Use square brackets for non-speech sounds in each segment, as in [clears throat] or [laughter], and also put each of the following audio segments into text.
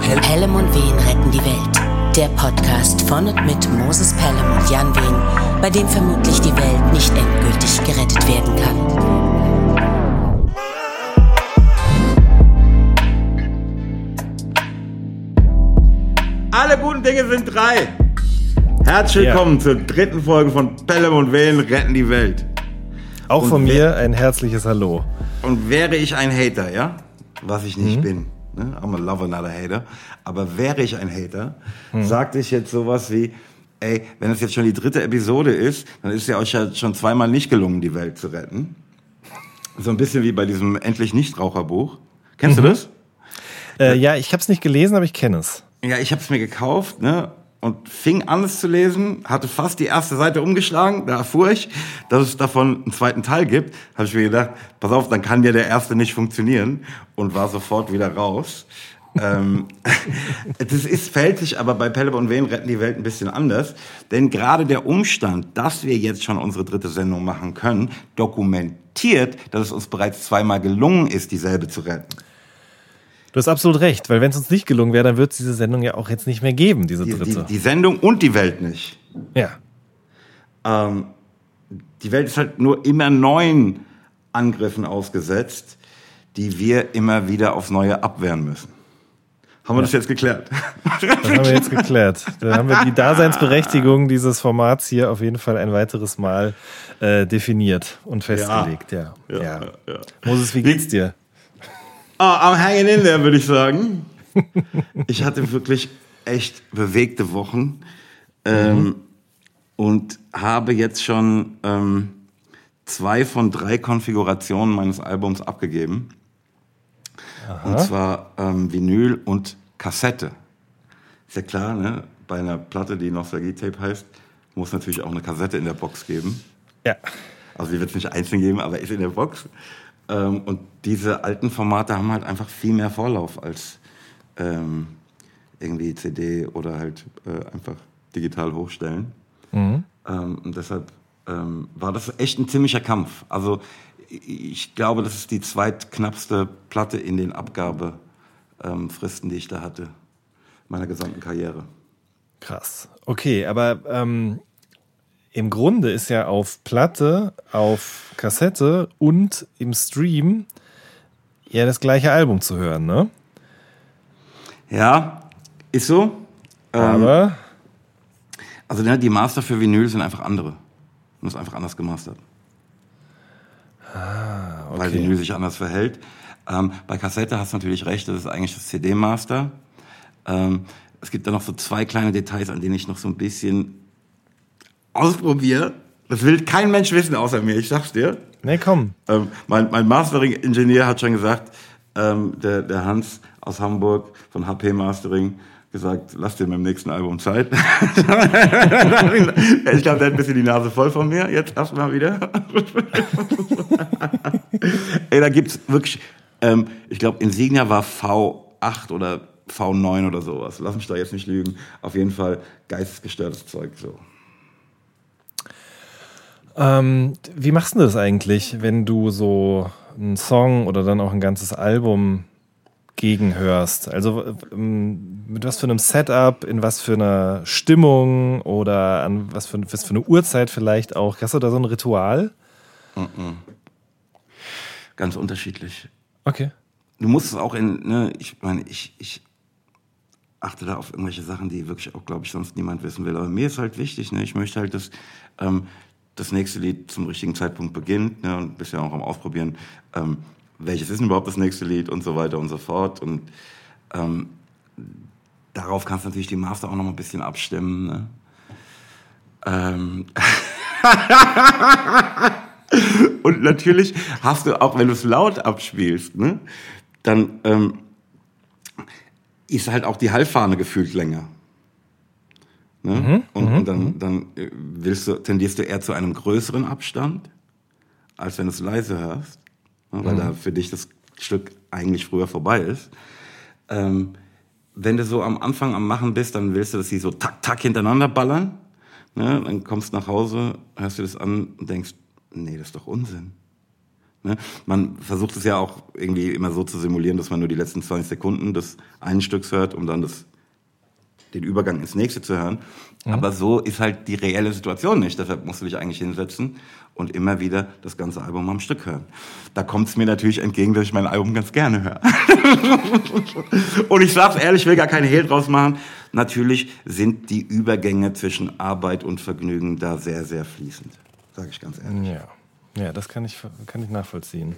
Pelham und Wehen retten die Welt. Der Podcast von und mit Moses Pelham und Jan Wehen, bei dem vermutlich die Welt nicht endgültig gerettet werden kann. Alle guten Dinge sind drei. Herzlich willkommen zur dritten Folge von Pelham und Wehen retten die Welt. Auch Und von mir ein herzliches Hallo. Und wäre ich ein Hater, ja, was ich Mhm. nicht bin, ne? I'm a lover, not a hater, aber wäre ich ein Hater, Mhm. sagte ich jetzt sowas wie, ey, wenn es jetzt schon die dritte Episode ist, dann ist ja euch ja schon zweimal nicht gelungen, die Welt zu retten. So ein bisschen wie bei diesem Endlich Nichtraucherbuch. Kennst Mhm. du das? Äh, ja, ich habe es nicht gelesen, aber ich kenne es. Ja, ich habe es mir gekauft, ne? Und fing an, es zu lesen, hatte fast die erste Seite umgeschlagen. Da erfuhr ich, dass es davon einen zweiten Teil gibt. Habe ich mir gedacht, pass auf, dann kann ja der erste nicht funktionieren. Und war sofort wieder raus. ähm, [laughs] das ist, fällt sich aber bei Pelle und Wehen retten die Welt ein bisschen anders. Denn gerade der Umstand, dass wir jetzt schon unsere dritte Sendung machen können, dokumentiert, dass es uns bereits zweimal gelungen ist, dieselbe zu retten. Du hast absolut recht, weil wenn es uns nicht gelungen wäre, dann wird es diese Sendung ja auch jetzt nicht mehr geben, diese Die, die, dritte. die Sendung und die Welt nicht. ja. ähm, die Welt ist halt nur immer neuen Angriffen ausgesetzt, die wir immer wieder aufs Neue abwehren müssen. Haben wir das jetzt geklärt? Das haben wir jetzt geklärt. Da haben wir die Daseinsberechtigung dieses Formats hier auf jeden Fall ein weiteres Mal äh, definiert und festgelegt. Ja. Ja, Ja, ja. Moses, wie geht's dir? Ah, am hanging in there, würde ich sagen. Ich hatte wirklich echt bewegte Wochen ähm, und habe jetzt schon ähm, zwei von drei Konfigurationen meines Albums abgegeben. Und zwar ähm, Vinyl und Kassette. Ist ja klar, ne? bei einer Platte, die Nostalgie-Tape heißt, muss natürlich auch eine Kassette in der Box geben. Ja. Also die wird es nicht einzeln geben, aber ist in der Box. Ähm, und diese alten Formate haben halt einfach viel mehr Vorlauf als ähm, irgendwie CD oder halt äh, einfach digital hochstellen. Ähm, und deshalb ähm, war das echt ein ziemlicher Kampf. Also ich glaube, das ist die zweitknappste Platte in den Abgabefristen, Fristen, die ich da hatte, meiner gesamten Karriere. Krass. Okay, aber ähm, im Grunde ist ja auf Platte, auf Kassette und im Stream ja das gleiche Album zu hören, ne? Ja, ist so. Ähm, Aber Also ne, die Master für Vinyl sind einfach andere. Und ist einfach anders gemastert. Weil okay. Vinyl sich anders verhält. Ähm, bei Kassette hast du natürlich recht, das ist eigentlich das CD-Master. Ähm, es gibt da noch so zwei kleine Details, an denen ich noch so ein bisschen ausprobiere. Das will kein Mensch wissen außer mir, ich sag's dir. ne, komm. Ähm, mein mein Mastering-Ingenieur hat schon gesagt, ähm, der, der Hans aus Hamburg von HP Mastering, gesagt, lass dir beim nächsten Album Zeit. [laughs] ich glaube, der hat ein bisschen die Nase voll von mir, jetzt erstmal wieder. [laughs] Ey, da gibt's wirklich, ähm, ich glaube, Insignia war V8 oder V9 oder sowas. Lass mich da jetzt nicht lügen. Auf jeden Fall geistesgestörtes Zeug so. Ähm, wie machst du das eigentlich, wenn du so einen Song oder dann auch ein ganzes Album gegenhörst? Also ähm, mit was für einem Setup, in was für einer Stimmung oder an was für, was für eine Uhrzeit vielleicht auch? Hast du da so ein Ritual? Ganz unterschiedlich. Okay. du musst es auch in, ne, ich meine, ich, ich achte da auf irgendwelche Sachen, die wirklich auch, glaube ich, sonst niemand wissen will. Aber mir ist halt wichtig, ne, ich möchte halt, dass ähm, das nächste Lied zum richtigen Zeitpunkt beginnt, ne, und bist ja auch am Ausprobieren, ähm, welches ist denn überhaupt das nächste Lied und so weiter und so fort. Und ähm, darauf kannst du natürlich die Master auch noch mal ein bisschen abstimmen. Ne? Ähm, [laughs] Und natürlich hast du auch, wenn du es laut abspielst, ne, dann ähm, ist halt auch die Hallfahne gefühlt länger. Ne? und, und dann, dann äh, willst du, tendierst du eher zu einem größeren Abstand, als wenn du es leise hörst, ne, weil da für dich das Stück eigentlich früher vorbei ist. Ähm, wenn du so am Anfang am Machen bist, dann willst du, dass sie so tak, tak hintereinander ballern. Ne? Dann kommst du nach Hause, hörst du das an und denkst, nee, das ist doch Unsinn. Ne? Man versucht es ja auch irgendwie immer so zu simulieren, dass man nur die letzten 20 Sekunden des einen Stücks hört, um dann das, den Übergang ins nächste zu hören. Mhm. Aber so ist halt die reelle Situation nicht. Deshalb musst du dich eigentlich hinsetzen und immer wieder das ganze Album am Stück hören. Da kommt es mir natürlich entgegen, dass ich mein Album ganz gerne höre. [laughs] und ich sag's ehrlich, ich will gar keine Hehl draus machen. Natürlich sind die Übergänge zwischen Arbeit und Vergnügen da sehr, sehr fließend. Sage ich ganz ehrlich. Ja. Ja, das kann ich, kann ich nachvollziehen.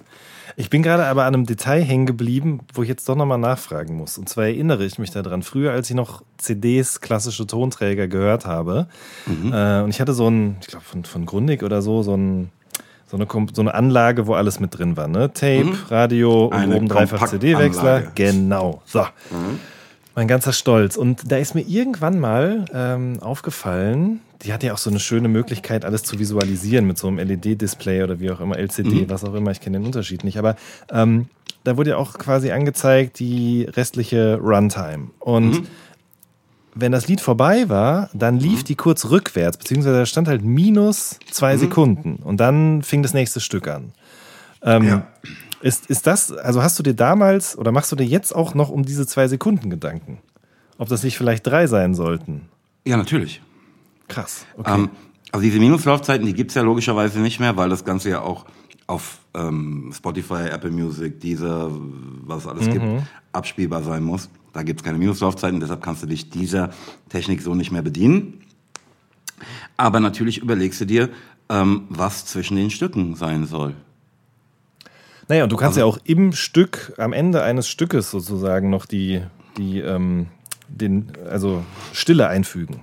Ich bin gerade aber an einem Detail hängen geblieben, wo ich jetzt doch nochmal nachfragen muss. Und zwar erinnere ich mich daran, früher, als ich noch CDs, klassische Tonträger gehört habe, mhm. äh, und ich hatte so ein, ich glaube von, von Grundig oder so, so ein so eine, so eine Anlage, wo alles mit drin war, ne? Tape, mhm. Radio und oben dreifach CD-Wechsler. Genau. So. Mhm. Mein ganzer Stolz. Und da ist mir irgendwann mal ähm, aufgefallen, die hat ja auch so eine schöne Möglichkeit, alles zu visualisieren mit so einem LED-Display oder wie auch immer, LCD, mhm. was auch immer, ich kenne den Unterschied nicht. Aber ähm, da wurde ja auch quasi angezeigt die restliche Runtime. Und mhm. wenn das Lied vorbei war, dann lief mhm. die kurz rückwärts, beziehungsweise da stand halt minus zwei mhm. Sekunden. Und dann fing das nächste Stück an. Ähm, ja. Ist, ist das, also hast du dir damals oder machst du dir jetzt auch noch um diese zwei Sekunden Gedanken? Ob das nicht vielleicht drei sein sollten? Ja, natürlich. Krass. Okay. Ähm, also diese Minuslaufzeiten, die gibt's ja logischerweise nicht mehr, weil das Ganze ja auch auf ähm, Spotify, Apple Music, dieser, was es alles mhm. gibt, abspielbar sein muss. Da gibt's keine Minuslaufzeiten, deshalb kannst du dich dieser Technik so nicht mehr bedienen. Aber natürlich überlegst du dir, ähm, was zwischen den Stücken sein soll. Naja, und du kannst also, ja auch im Stück, am Ende eines Stückes sozusagen noch die, die ähm, den, also Stille einfügen.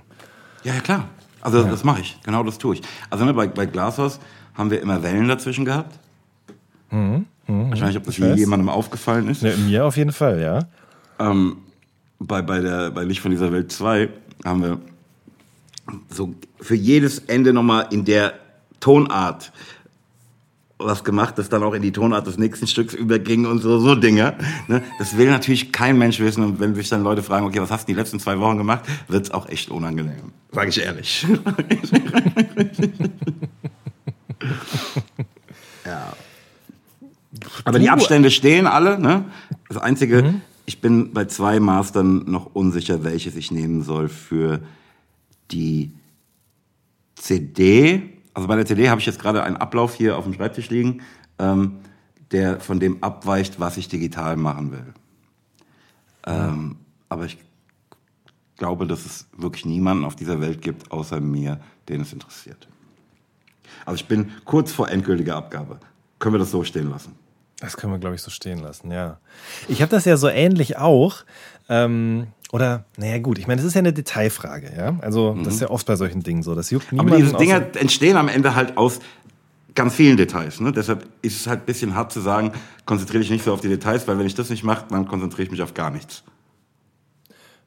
Ja, ja klar. Also ja. das mache ich. Genau das tue ich. Also bei, bei Glashaus haben wir immer Wellen dazwischen gehabt. Mhm. Mhm. Ich weiß nicht, ob das je jemandem aufgefallen ist. Ja, mir auf jeden Fall, ja. Ähm, bei, bei, der, bei Licht von dieser Welt 2 haben wir so für jedes Ende nochmal in der Tonart was gemacht, das dann auch in die Tonart des nächsten Stücks überging und so, so Dinge. Ne? Das will natürlich kein Mensch wissen. Und wenn sich dann Leute fragen, okay, was hast du die letzten zwei Wochen gemacht, wird's auch echt unangenehm. Sag ich ehrlich. [laughs] ja. Aber die Abstände stehen alle. Ne? Das Einzige, mhm. ich bin bei zwei Mastern noch unsicher, welches ich nehmen soll für die CD also bei der CD habe ich jetzt gerade einen Ablauf hier auf dem Schreibtisch liegen, ähm, der von dem abweicht, was ich digital machen will. Ähm, aber ich glaube, dass es wirklich niemanden auf dieser Welt gibt, außer mir, den es interessiert. Also ich bin kurz vor endgültiger Abgabe. Können wir das so stehen lassen? Das können wir, glaube ich, so stehen lassen, ja. Ich habe das ja so ähnlich auch. Ähm, oder, naja, gut, ich meine, das ist ja eine Detailfrage, ja. Also, mhm. das ist ja oft bei solchen Dingen so. Das juckt niemanden. Aber diese Dinge entstehen am Ende halt aus ganz vielen Details. Ne? Deshalb ist es halt ein bisschen hart zu sagen, konzentriere dich nicht so auf die Details, weil wenn ich das nicht mache, dann konzentriere ich mich auf gar nichts.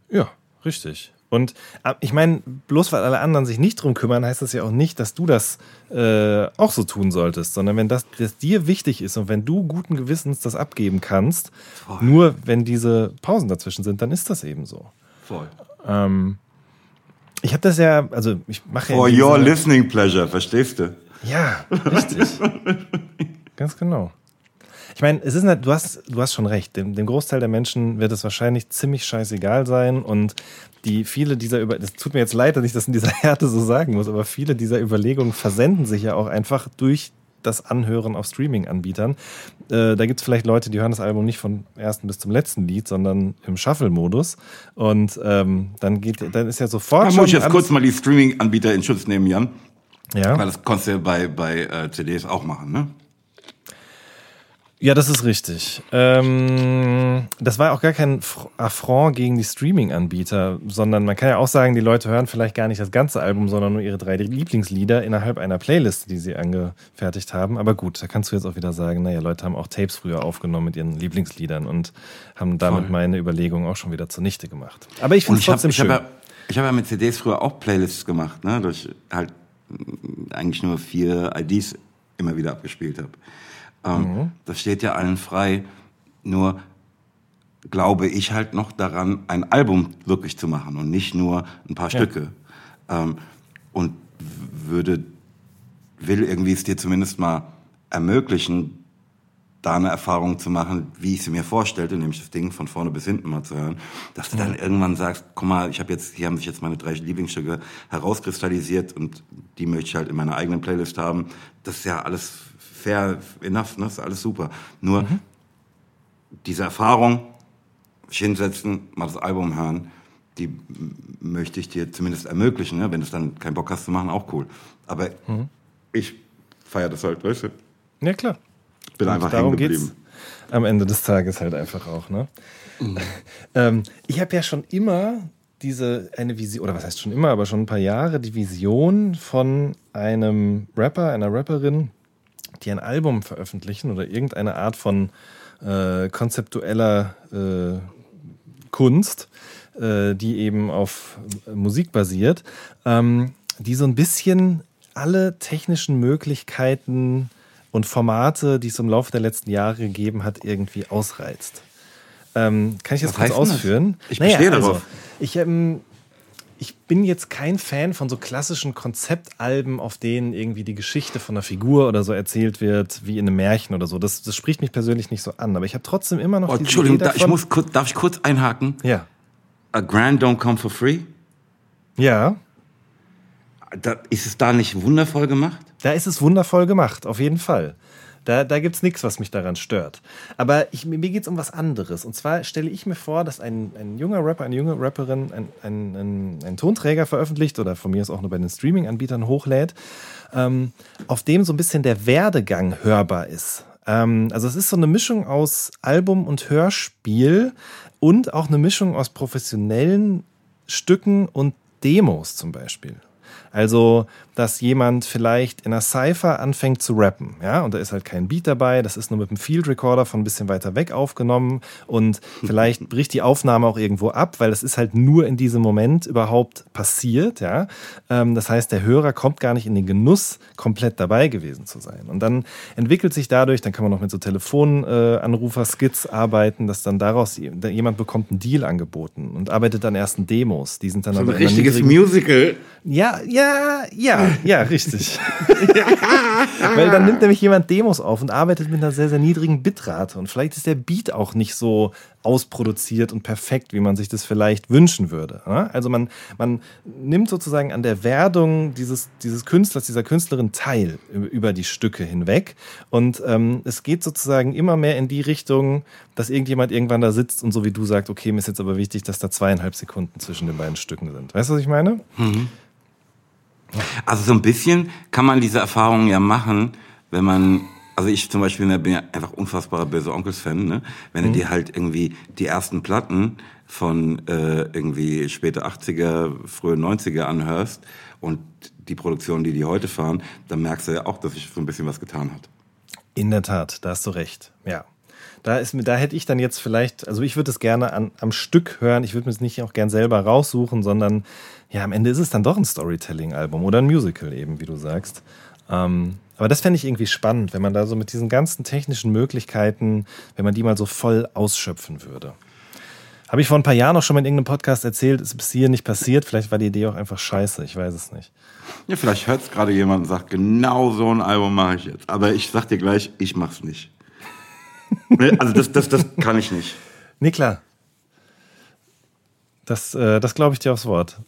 Ja, richtig. Und äh, ich meine, bloß weil alle anderen sich nicht drum kümmern, heißt das ja auch nicht, dass du das äh, auch so tun solltest, sondern wenn das, das dir wichtig ist und wenn du guten Gewissens das abgeben kannst, Voll. nur wenn diese Pausen dazwischen sind, dann ist das eben so. Voll. Ähm, ich habe das ja, also ich mache ja. For your listening pleasure, verstehst du? Ja, richtig. [laughs] Ganz genau. Ich meine, es ist nicht, du hast, du hast schon recht. Dem, dem, Großteil der Menschen wird es wahrscheinlich ziemlich scheißegal sein und die viele dieser über, das tut mir jetzt leid, dass ich das in dieser [laughs] Härte so sagen muss, aber viele dieser Überlegungen versenden sich ja auch einfach durch das Anhören auf Streaming-Anbietern. Äh, da gibt es vielleicht Leute, die hören das Album nicht vom ersten bis zum letzten Lied, sondern im Shuffle-Modus. Und ähm, dann geht, dann ist ja sofort. Da muss ich jetzt kurz mal die Streaming-Anbieter in Schutz nehmen, Jan. Ja. Weil das konntest du ja bei, bei äh, CDs auch machen, ne? Ja, das ist richtig. Ähm, das war auch gar kein Affront gegen die Streaming-Anbieter, sondern man kann ja auch sagen, die Leute hören vielleicht gar nicht das ganze Album, sondern nur ihre drei Lieblingslieder innerhalb einer Playlist, die sie angefertigt haben. Aber gut, da kannst du jetzt auch wieder sagen, naja, Leute haben auch Tapes früher aufgenommen mit ihren Lieblingsliedern und haben damit Voll. meine Überlegungen auch schon wieder zunichte gemacht. Aber ich finde es trotzdem hab, schön. Ich habe ja, ich hab ja mit CDs früher auch Playlists gemacht, ne, durch halt eigentlich nur vier IDs immer wieder abgespielt habe. Ähm, mhm. Das steht ja allen frei. Nur glaube ich halt noch daran, ein Album wirklich zu machen und nicht nur ein paar ja. Stücke. Ähm, und würde, will irgendwie es dir zumindest mal ermöglichen, da eine Erfahrung zu machen, wie ich sie mir vorstellte, nämlich das Ding von vorne bis hinten mal zu hören, dass du dann irgendwann sagst, guck mal, ich habe jetzt, hier haben sich jetzt meine drei Lieblingsstücke herauskristallisiert und die möchte ich halt in meiner eigenen Playlist haben. Das ist ja alles fair enough, ne? Das ist alles super. Nur mhm. diese Erfahrung, sich hinsetzen, mal das Album hören, die möchte ich dir zumindest ermöglichen. Ne? Wenn du dann keinen Bock hast zu machen, auch cool. Aber mhm. ich feiere das halt, weißt du? Ja, klar. Bin Und einfach darum hängen geblieben. Am Ende des Tages halt einfach auch, ne? Mhm. [laughs] ähm, ich habe ja schon immer diese eine Vision, oder was heißt schon immer, aber schon ein paar Jahre, die Vision von einem Rapper, einer Rapperin, die ein Album veröffentlichen oder irgendeine Art von äh, konzeptueller äh, Kunst, äh, die eben auf Musik basiert, ähm, die so ein bisschen alle technischen Möglichkeiten und Formate, die es im Laufe der letzten Jahre gegeben hat, irgendwie ausreizt. Ähm, kann ich das Was kurz ausführen? Das? Ich naja, bestehe darauf. Also, ich, ähm, ich bin jetzt kein Fan von so klassischen Konzeptalben, auf denen irgendwie die Geschichte von einer Figur oder so erzählt wird, wie in einem Märchen oder so. Das, das spricht mich persönlich nicht so an. Aber ich habe trotzdem immer noch oh, Entschuldigung, da, ich muss, darf ich kurz einhaken? Ja. A Grand Don't Come for Free? Ja. Da, ist es da nicht wundervoll gemacht? Da ist es wundervoll gemacht, auf jeden Fall. Da, da gibt es nichts, was mich daran stört. Aber ich, mir geht es um was anderes. Und zwar stelle ich mir vor, dass ein, ein junger Rapper, eine junge Rapperin einen ein, ein Tonträger veröffentlicht oder von mir ist auch nur bei den Streaming-Anbietern hochlädt, ähm, auf dem so ein bisschen der Werdegang hörbar ist. Ähm, also es ist so eine Mischung aus Album und Hörspiel und auch eine Mischung aus professionellen Stücken und Demos zum Beispiel. Also, dass jemand vielleicht in einer Cypher anfängt zu rappen, ja, und da ist halt kein Beat dabei, das ist nur mit einem Field Recorder von ein bisschen weiter weg aufgenommen und [laughs] vielleicht bricht die Aufnahme auch irgendwo ab, weil das ist halt nur in diesem Moment überhaupt passiert, ja. Ähm, das heißt, der Hörer kommt gar nicht in den Genuss, komplett dabei gewesen zu sein. Und dann entwickelt sich dadurch, dann kann man noch mit so Telefonanrufer-Skits arbeiten, dass dann daraus jemand bekommt einen Deal angeboten und arbeitet dann erst in Demos. Die sind dann so ein richtiges Musical. Ja, ja, ja, ja, richtig. [laughs] Weil dann nimmt nämlich jemand Demos auf und arbeitet mit einer sehr, sehr niedrigen Bitrate. Und vielleicht ist der Beat auch nicht so ausproduziert und perfekt, wie man sich das vielleicht wünschen würde. Also man, man nimmt sozusagen an der Werdung dieses, dieses Künstlers, dieser Künstlerin teil über die Stücke hinweg. Und ähm, es geht sozusagen immer mehr in die Richtung, dass irgendjemand irgendwann da sitzt und so wie du sagst, okay, mir ist jetzt aber wichtig, dass da zweieinhalb Sekunden zwischen den beiden Stücken sind. Weißt du, was ich meine? Mhm. Also so ein bisschen kann man diese Erfahrung ja machen, wenn man, also ich zum Beispiel bin ja einfach unfassbarer böse Onkels-Fan, ne? Wenn mhm. du dir halt irgendwie die ersten Platten von äh, irgendwie späte 80er, frühe 90er anhörst und die Produktion, die die heute fahren, dann merkst du ja auch, dass sich so ein bisschen was getan hat. In der Tat, da hast du recht, ja. Da, ist, da hätte ich dann jetzt vielleicht, also ich würde es gerne an, am Stück hören, ich würde mir es nicht auch gern selber raussuchen, sondern ja, am Ende ist es dann doch ein Storytelling-Album oder ein Musical eben, wie du sagst. Ähm, aber das fände ich irgendwie spannend, wenn man da so mit diesen ganzen technischen Möglichkeiten, wenn man die mal so voll ausschöpfen würde. Habe ich vor ein paar Jahren auch schon mal in irgendeinem Podcast erzählt, ist bis hier nicht passiert. Vielleicht war die Idee auch einfach scheiße, ich weiß es nicht. Ja, vielleicht hört es gerade jemand und sagt, genau so ein Album mache ich jetzt. Aber ich sag dir gleich, ich mach's nicht. [laughs] also das, das, das kann ich nicht. Nee, klar. Das, äh, das glaube ich dir aufs Wort.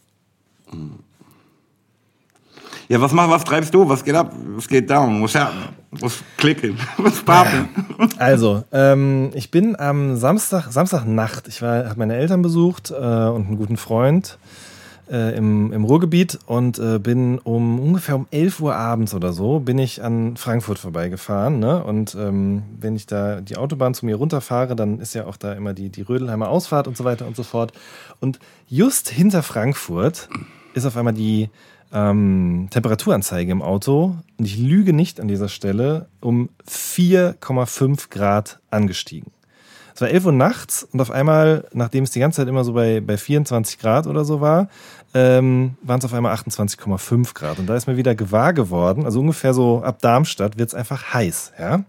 Ja, was mach, was treibst du? Was geht ab? Was geht down? Muss [laughs] ja, muss klicken, muss pappen. Also, ähm, ich bin am Samstag, Samstagnacht, ich habe meine Eltern besucht äh, und einen guten Freund äh, im, im Ruhrgebiet und äh, bin um ungefähr um 11 Uhr abends oder so bin ich an Frankfurt vorbeigefahren. Ne? Und ähm, wenn ich da die Autobahn zu mir runterfahre, dann ist ja auch da immer die, die Rödelheimer Ausfahrt und so weiter und so fort. Und just hinter Frankfurt ist auf einmal die ähm, Temperaturanzeige im Auto, und ich lüge nicht an dieser Stelle, um 4,5 Grad angestiegen. Es war 11 Uhr nachts und auf einmal, nachdem es die ganze Zeit immer so bei, bei 24 Grad oder so war, ähm, waren es auf einmal 28,5 Grad. Und da ist mir wieder gewahr geworden, also ungefähr so ab Darmstadt wird es einfach heiß, ja.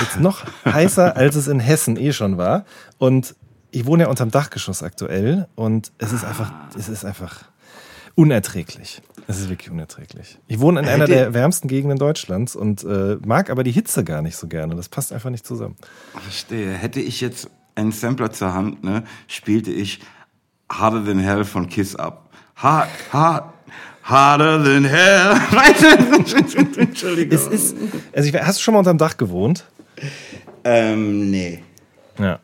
Jetzt noch [laughs] heißer, als es in Hessen eh schon war. Und ich wohne ja unterm Dachgeschoss aktuell und es ist einfach, es ist einfach unerträglich. Es ist wirklich unerträglich. Ich wohne in einer der wärmsten Gegenden Deutschlands und äh, mag aber die Hitze gar nicht so gerne. Das passt einfach nicht zusammen. Verstehe. Hätte ich jetzt einen Sampler zur Hand, ne, spielte ich Harder Than Hell von Kiss Up. Hard, hard, harder than hell. [laughs] Entschuldigung. [laughs] Es ist, also ich, hast du schon mal unterm Dach gewohnt? Ähm, nee. Ja.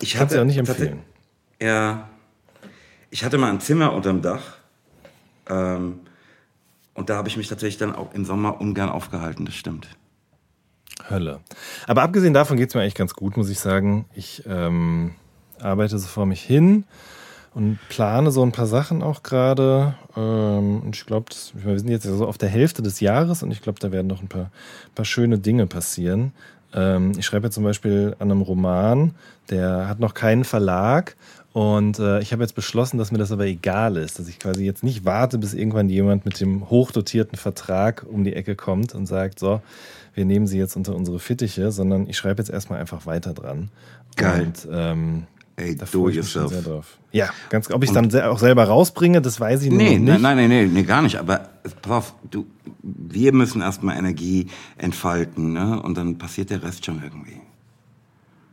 Ich Kannst hatte du auch nicht empfehlen. Ja. Ich hatte mal ein Zimmer unterm Dach. Ähm, und da habe ich mich tatsächlich dann auch im Sommer ungern aufgehalten, das stimmt. Hölle. Aber abgesehen davon geht es mir eigentlich ganz gut, muss ich sagen. Ich ähm, arbeite so vor mich hin und plane so ein paar Sachen auch gerade. Ähm, und ich glaube, wir sind jetzt so auf der Hälfte des Jahres und ich glaube, da werden noch ein paar, paar schöne Dinge passieren. Ähm, ich schreibe jetzt zum Beispiel an einem Roman, der hat noch keinen Verlag. Und äh, ich habe jetzt beschlossen, dass mir das aber egal ist, dass ich quasi jetzt nicht warte, bis irgendwann jemand mit dem hochdotierten Vertrag um die Ecke kommt und sagt, so, wir nehmen sie jetzt unter unsere Fittiche, sondern ich schreibe jetzt erstmal einfach weiter dran. Geil. Und ähm, Ey, da do yourself. sehr drauf. Ja, ganz, ob ich es dann auch selber rausbringe, das weiß ich Nee, noch nein, nicht. nein, nein, nee, nee, gar nicht. Aber pass du, wir müssen erstmal Energie entfalten, ne? Und dann passiert der Rest schon irgendwie.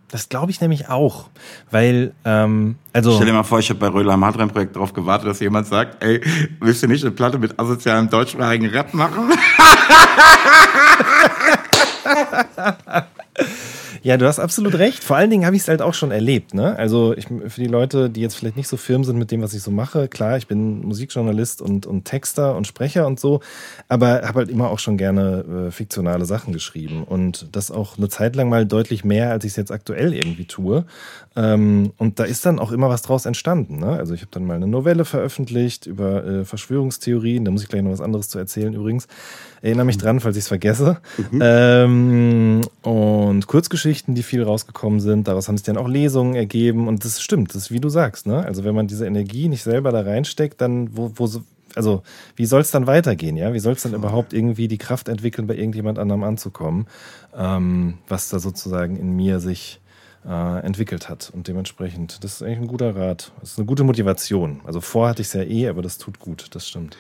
Das glaube ich nämlich auch, weil, ähm, also... Stell dir mal vor, ich habe bei Röhler am Hardline Projekt darauf gewartet, dass jemand sagt, ey, willst du nicht eine Platte mit asozialem deutschsprachigen Rap machen? [laughs] Ja, du hast absolut recht. Vor allen Dingen habe ich es halt auch schon erlebt. Ne? Also ich, für die Leute, die jetzt vielleicht nicht so firm sind mit dem, was ich so mache, klar, ich bin Musikjournalist und, und Texter und Sprecher und so, aber habe halt immer auch schon gerne äh, fiktionale Sachen geschrieben und das auch eine Zeit lang mal deutlich mehr, als ich es jetzt aktuell irgendwie tue. Ähm, und da ist dann auch immer was draus entstanden. Ne? Also ich habe dann mal eine Novelle veröffentlicht über äh, Verschwörungstheorien. Da muss ich gleich noch was anderes zu erzählen übrigens. Erinnere mich dran, falls ich es vergesse. Ähm, und Kurzgeschichten, die viel rausgekommen sind. Daraus haben sich dann auch Lesungen ergeben. Und das stimmt, das ist wie du sagst. Ne? Also wenn man diese Energie nicht selber da reinsteckt, dann wo, wo so, also wie soll es dann weitergehen? Ja, wie soll es dann überhaupt irgendwie die Kraft entwickeln, bei irgendjemand anderem anzukommen, ähm, was da sozusagen in mir sich äh, entwickelt hat. Und dementsprechend, das ist eigentlich ein guter Rat. Das ist eine gute Motivation. Also vor hatte ich es ja eh, aber das tut gut, das stimmt.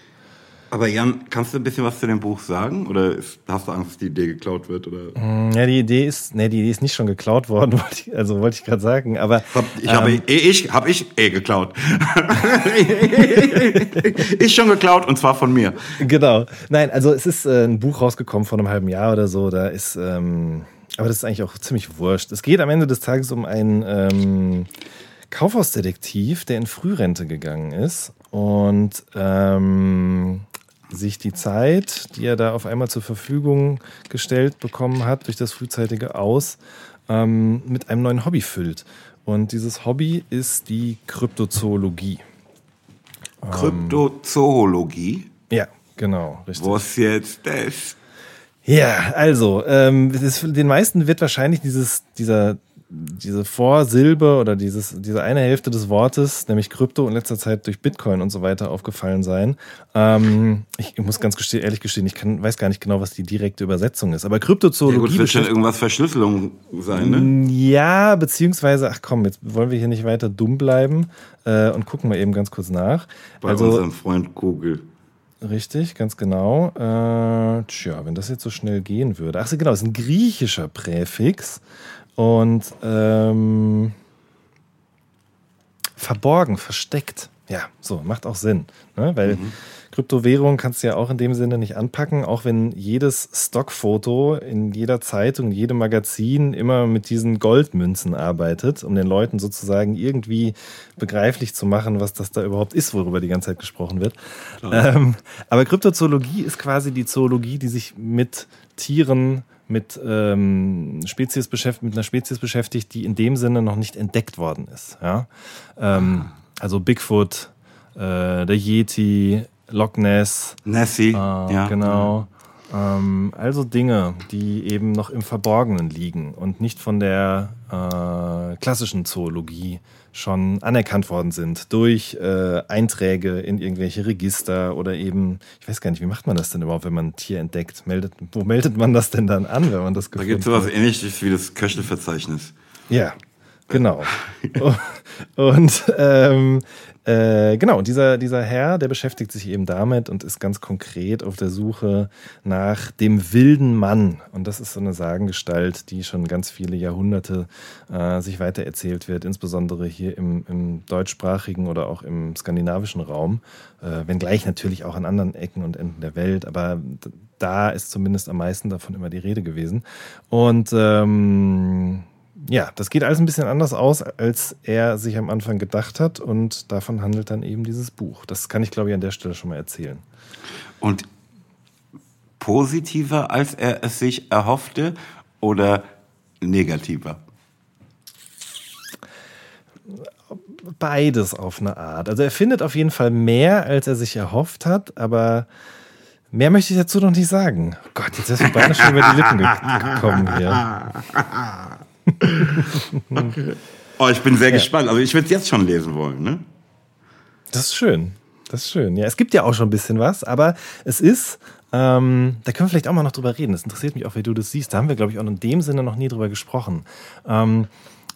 Aber Jan, kannst du ein bisschen was zu dem Buch sagen? Oder ist, hast du Angst, dass die Idee geklaut wird? Oder? Mm, Ja, die Idee ist, nee, die Idee ist nicht schon geklaut worden, [laughs] wollte ich, also wollte ich gerade sagen, aber Hab, ich habe ähm, eh, ich, hab ich eh geklaut. [laughs] ich schon geklaut und zwar von mir. Genau. Nein, also es ist äh, ein Buch rausgekommen vor einem halben Jahr oder so. Da ist, ähm, aber das ist eigentlich auch ziemlich wurscht. Es geht am Ende des Tages um einen ähm, Kaufhausdetektiv, der in Frührente gegangen ist und ähm, sich die Zeit, die er da auf einmal zur Verfügung gestellt bekommen hat durch das frühzeitige Aus, ähm, mit einem neuen Hobby füllt. Und dieses Hobby ist die Kryptozoologie. Kryptozoologie. Ja, genau, richtig. Was jetzt das? Ja, also, ähm, ist, den meisten wird wahrscheinlich dieses, dieser, diese Vorsilbe oder dieses, diese eine Hälfte des Wortes, nämlich Krypto in letzter Zeit durch Bitcoin und so weiter aufgefallen sein. Ähm, ich muss ganz gestehen, ehrlich gestehen, ich kann, weiß gar nicht genau, was die direkte Übersetzung ist. Aber Ja gut, Kryptozoologie wird schon irgendwas Verschlüsselung sein, ne? ja, beziehungsweise, ach komm, jetzt wollen wir hier nicht weiter dumm bleiben äh, und gucken mal eben ganz kurz nach. Bei also, unserem Freund Google. Richtig, ganz genau. Äh, tja, wenn das jetzt so schnell gehen würde. Ach so, genau, es ist ein griechischer Präfix und ähm, verborgen, versteckt. Ja, so, macht auch Sinn. Ne? Weil Kryptowährung kannst du ja auch in dem Sinne nicht anpacken, auch wenn jedes Stockfoto in jeder Zeitung, in jedem Magazin immer mit diesen Goldmünzen arbeitet, um den Leuten sozusagen irgendwie begreiflich zu machen, was das da überhaupt ist, worüber die ganze Zeit gesprochen wird. Ähm, aber Kryptozoologie ist quasi die Zoologie, die sich mit Tieren, mit ähm, Spezies beschäftigt, mit einer Spezies beschäftigt, die in dem Sinne noch nicht entdeckt worden ist. Ja? Ähm, also Bigfoot, äh, der Yeti, Loch Ness, Nessie. äh, ja. genau. Ähm, also Dinge, die eben noch im Verborgenen liegen und nicht von der äh, klassischen Zoologie schon anerkannt worden sind durch äh, Einträge in irgendwelche Register oder eben, ich weiß gar nicht, wie macht man das denn überhaupt, wenn man ein Tier entdeckt? Meldet, wo meldet man das denn dann an, wenn man das Da gefunden gibt es sowas ähnliches wie das Köchelverzeichnis. Ja, Genau. [laughs] und ähm, äh, genau, dieser, dieser Herr, der beschäftigt sich eben damit und ist ganz konkret auf der Suche nach dem wilden Mann. Und das ist so eine Sagengestalt, die schon ganz viele Jahrhunderte äh, sich weitererzählt wird, insbesondere hier im, im deutschsprachigen oder auch im skandinavischen Raum, äh, wenngleich natürlich auch an anderen Ecken und Enden der Welt. Aber da ist zumindest am meisten davon immer die Rede gewesen. Und ähm, ja, das geht alles ein bisschen anders aus, als er sich am Anfang gedacht hat. Und davon handelt dann eben dieses Buch. Das kann ich, glaube ich, an der Stelle schon mal erzählen. Und positiver, als er es sich erhoffte oder negativer? Beides auf eine Art. Also er findet auf jeden Fall mehr, als er sich erhofft hat, aber mehr möchte ich dazu noch nicht sagen. Oh Gott, jetzt ist mir beinahe schon über die Lippen gekommen hier. [laughs] [laughs] okay. Oh, ich bin sehr ja. gespannt. Also ich würde es jetzt schon lesen wollen, ne? Das ist schön. Das ist schön. Ja, es gibt ja auch schon ein bisschen was, aber es ist, ähm, da können wir vielleicht auch mal noch drüber reden. Das interessiert mich auch, wie du das siehst. Da haben wir, glaube ich, auch in dem Sinne noch nie drüber gesprochen. Ähm,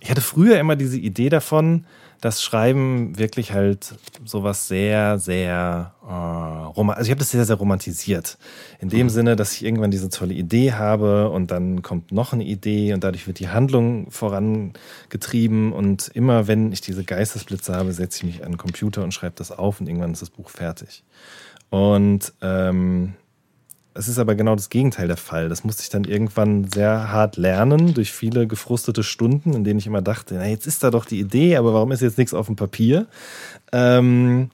ich hatte früher immer diese Idee davon, das Schreiben wirklich halt sowas sehr, sehr, äh, also ich habe das sehr, sehr romantisiert. In dem mhm. Sinne, dass ich irgendwann diese tolle Idee habe und dann kommt noch eine Idee und dadurch wird die Handlung vorangetrieben und immer wenn ich diese Geistesblitze habe, setze ich mich an den Computer und schreibe das auf und irgendwann ist das Buch fertig. Und ähm, es ist aber genau das Gegenteil der Fall. Das musste ich dann irgendwann sehr hart lernen durch viele gefrustete Stunden, in denen ich immer dachte, na, jetzt ist da doch die Idee, aber warum ist jetzt nichts auf dem Papier? Ähm,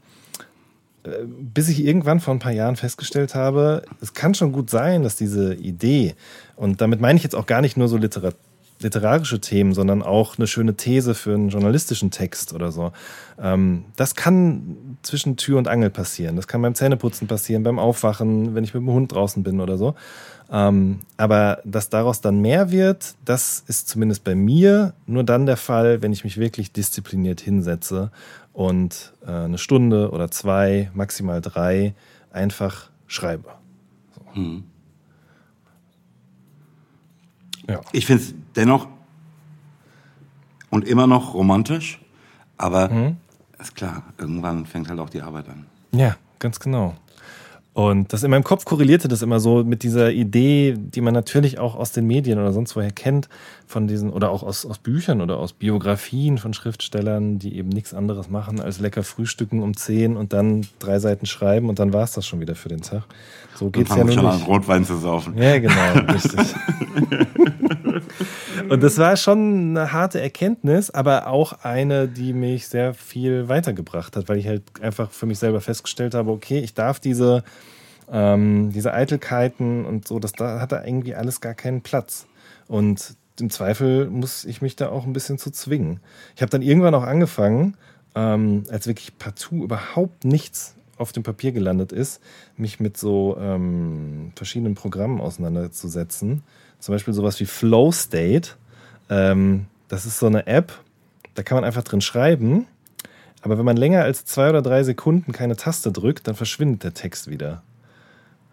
äh, bis ich irgendwann vor ein paar Jahren festgestellt habe, es kann schon gut sein, dass diese Idee, und damit meine ich jetzt auch gar nicht nur so Literatur, literarische Themen, sondern auch eine schöne These für einen journalistischen Text oder so. Ähm, das kann zwischen Tür und Angel passieren. Das kann beim Zähneputzen passieren, beim Aufwachen, wenn ich mit dem Hund draußen bin oder so. Ähm, aber dass daraus dann mehr wird, das ist zumindest bei mir nur dann der Fall, wenn ich mich wirklich diszipliniert hinsetze und äh, eine Stunde oder zwei, maximal drei einfach schreibe. So. Hm. Ja. Ich finde es dennoch und immer noch romantisch, aber mhm. ist klar, irgendwann fängt halt auch die Arbeit an. Ja, ganz genau. Und das in meinem Kopf korrelierte das immer so mit dieser Idee, die man natürlich auch aus den Medien oder sonst woher kennt, von diesen, oder auch aus, aus Büchern oder aus Biografien von Schriftstellern, die eben nichts anderes machen, als lecker frühstücken um 10 und dann drei Seiten schreiben und dann war es das schon wieder für den Tag. So geht's ja nur schon nicht. An Rotwein zu saufen. Ja, genau, richtig. [laughs] und das war schon eine harte Erkenntnis, aber auch eine, die mich sehr viel weitergebracht hat, weil ich halt einfach für mich selber festgestellt habe, okay, ich darf diese, ähm, diese Eitelkeiten und so, das da hat da irgendwie alles gar keinen Platz. Und im Zweifel muss ich mich da auch ein bisschen zu zwingen. Ich habe dann irgendwann auch angefangen, ähm, als wirklich partout überhaupt nichts auf dem Papier gelandet ist, mich mit so ähm, verschiedenen Programmen auseinanderzusetzen. Zum Beispiel sowas wie Flow State. Ähm, das ist so eine App, da kann man einfach drin schreiben. Aber wenn man länger als zwei oder drei Sekunden keine Taste drückt, dann verschwindet der Text wieder.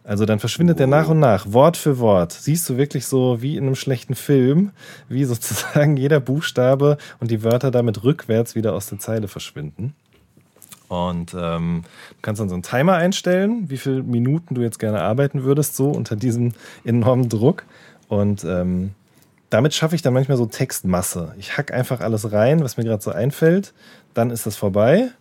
Also dann verschwindet der nach und nach, Wort für Wort. Siehst du wirklich so wie in einem schlechten Film, wie sozusagen jeder Buchstabe und die Wörter damit rückwärts wieder aus der Zeile verschwinden. Und ähm, du kannst dann so einen Timer einstellen, wie viele Minuten du jetzt gerne arbeiten würdest, so unter diesem enormen Druck. Und ähm, damit schaffe ich dann manchmal so Textmasse. Ich hack einfach alles rein, was mir gerade so einfällt. Dann ist das vorbei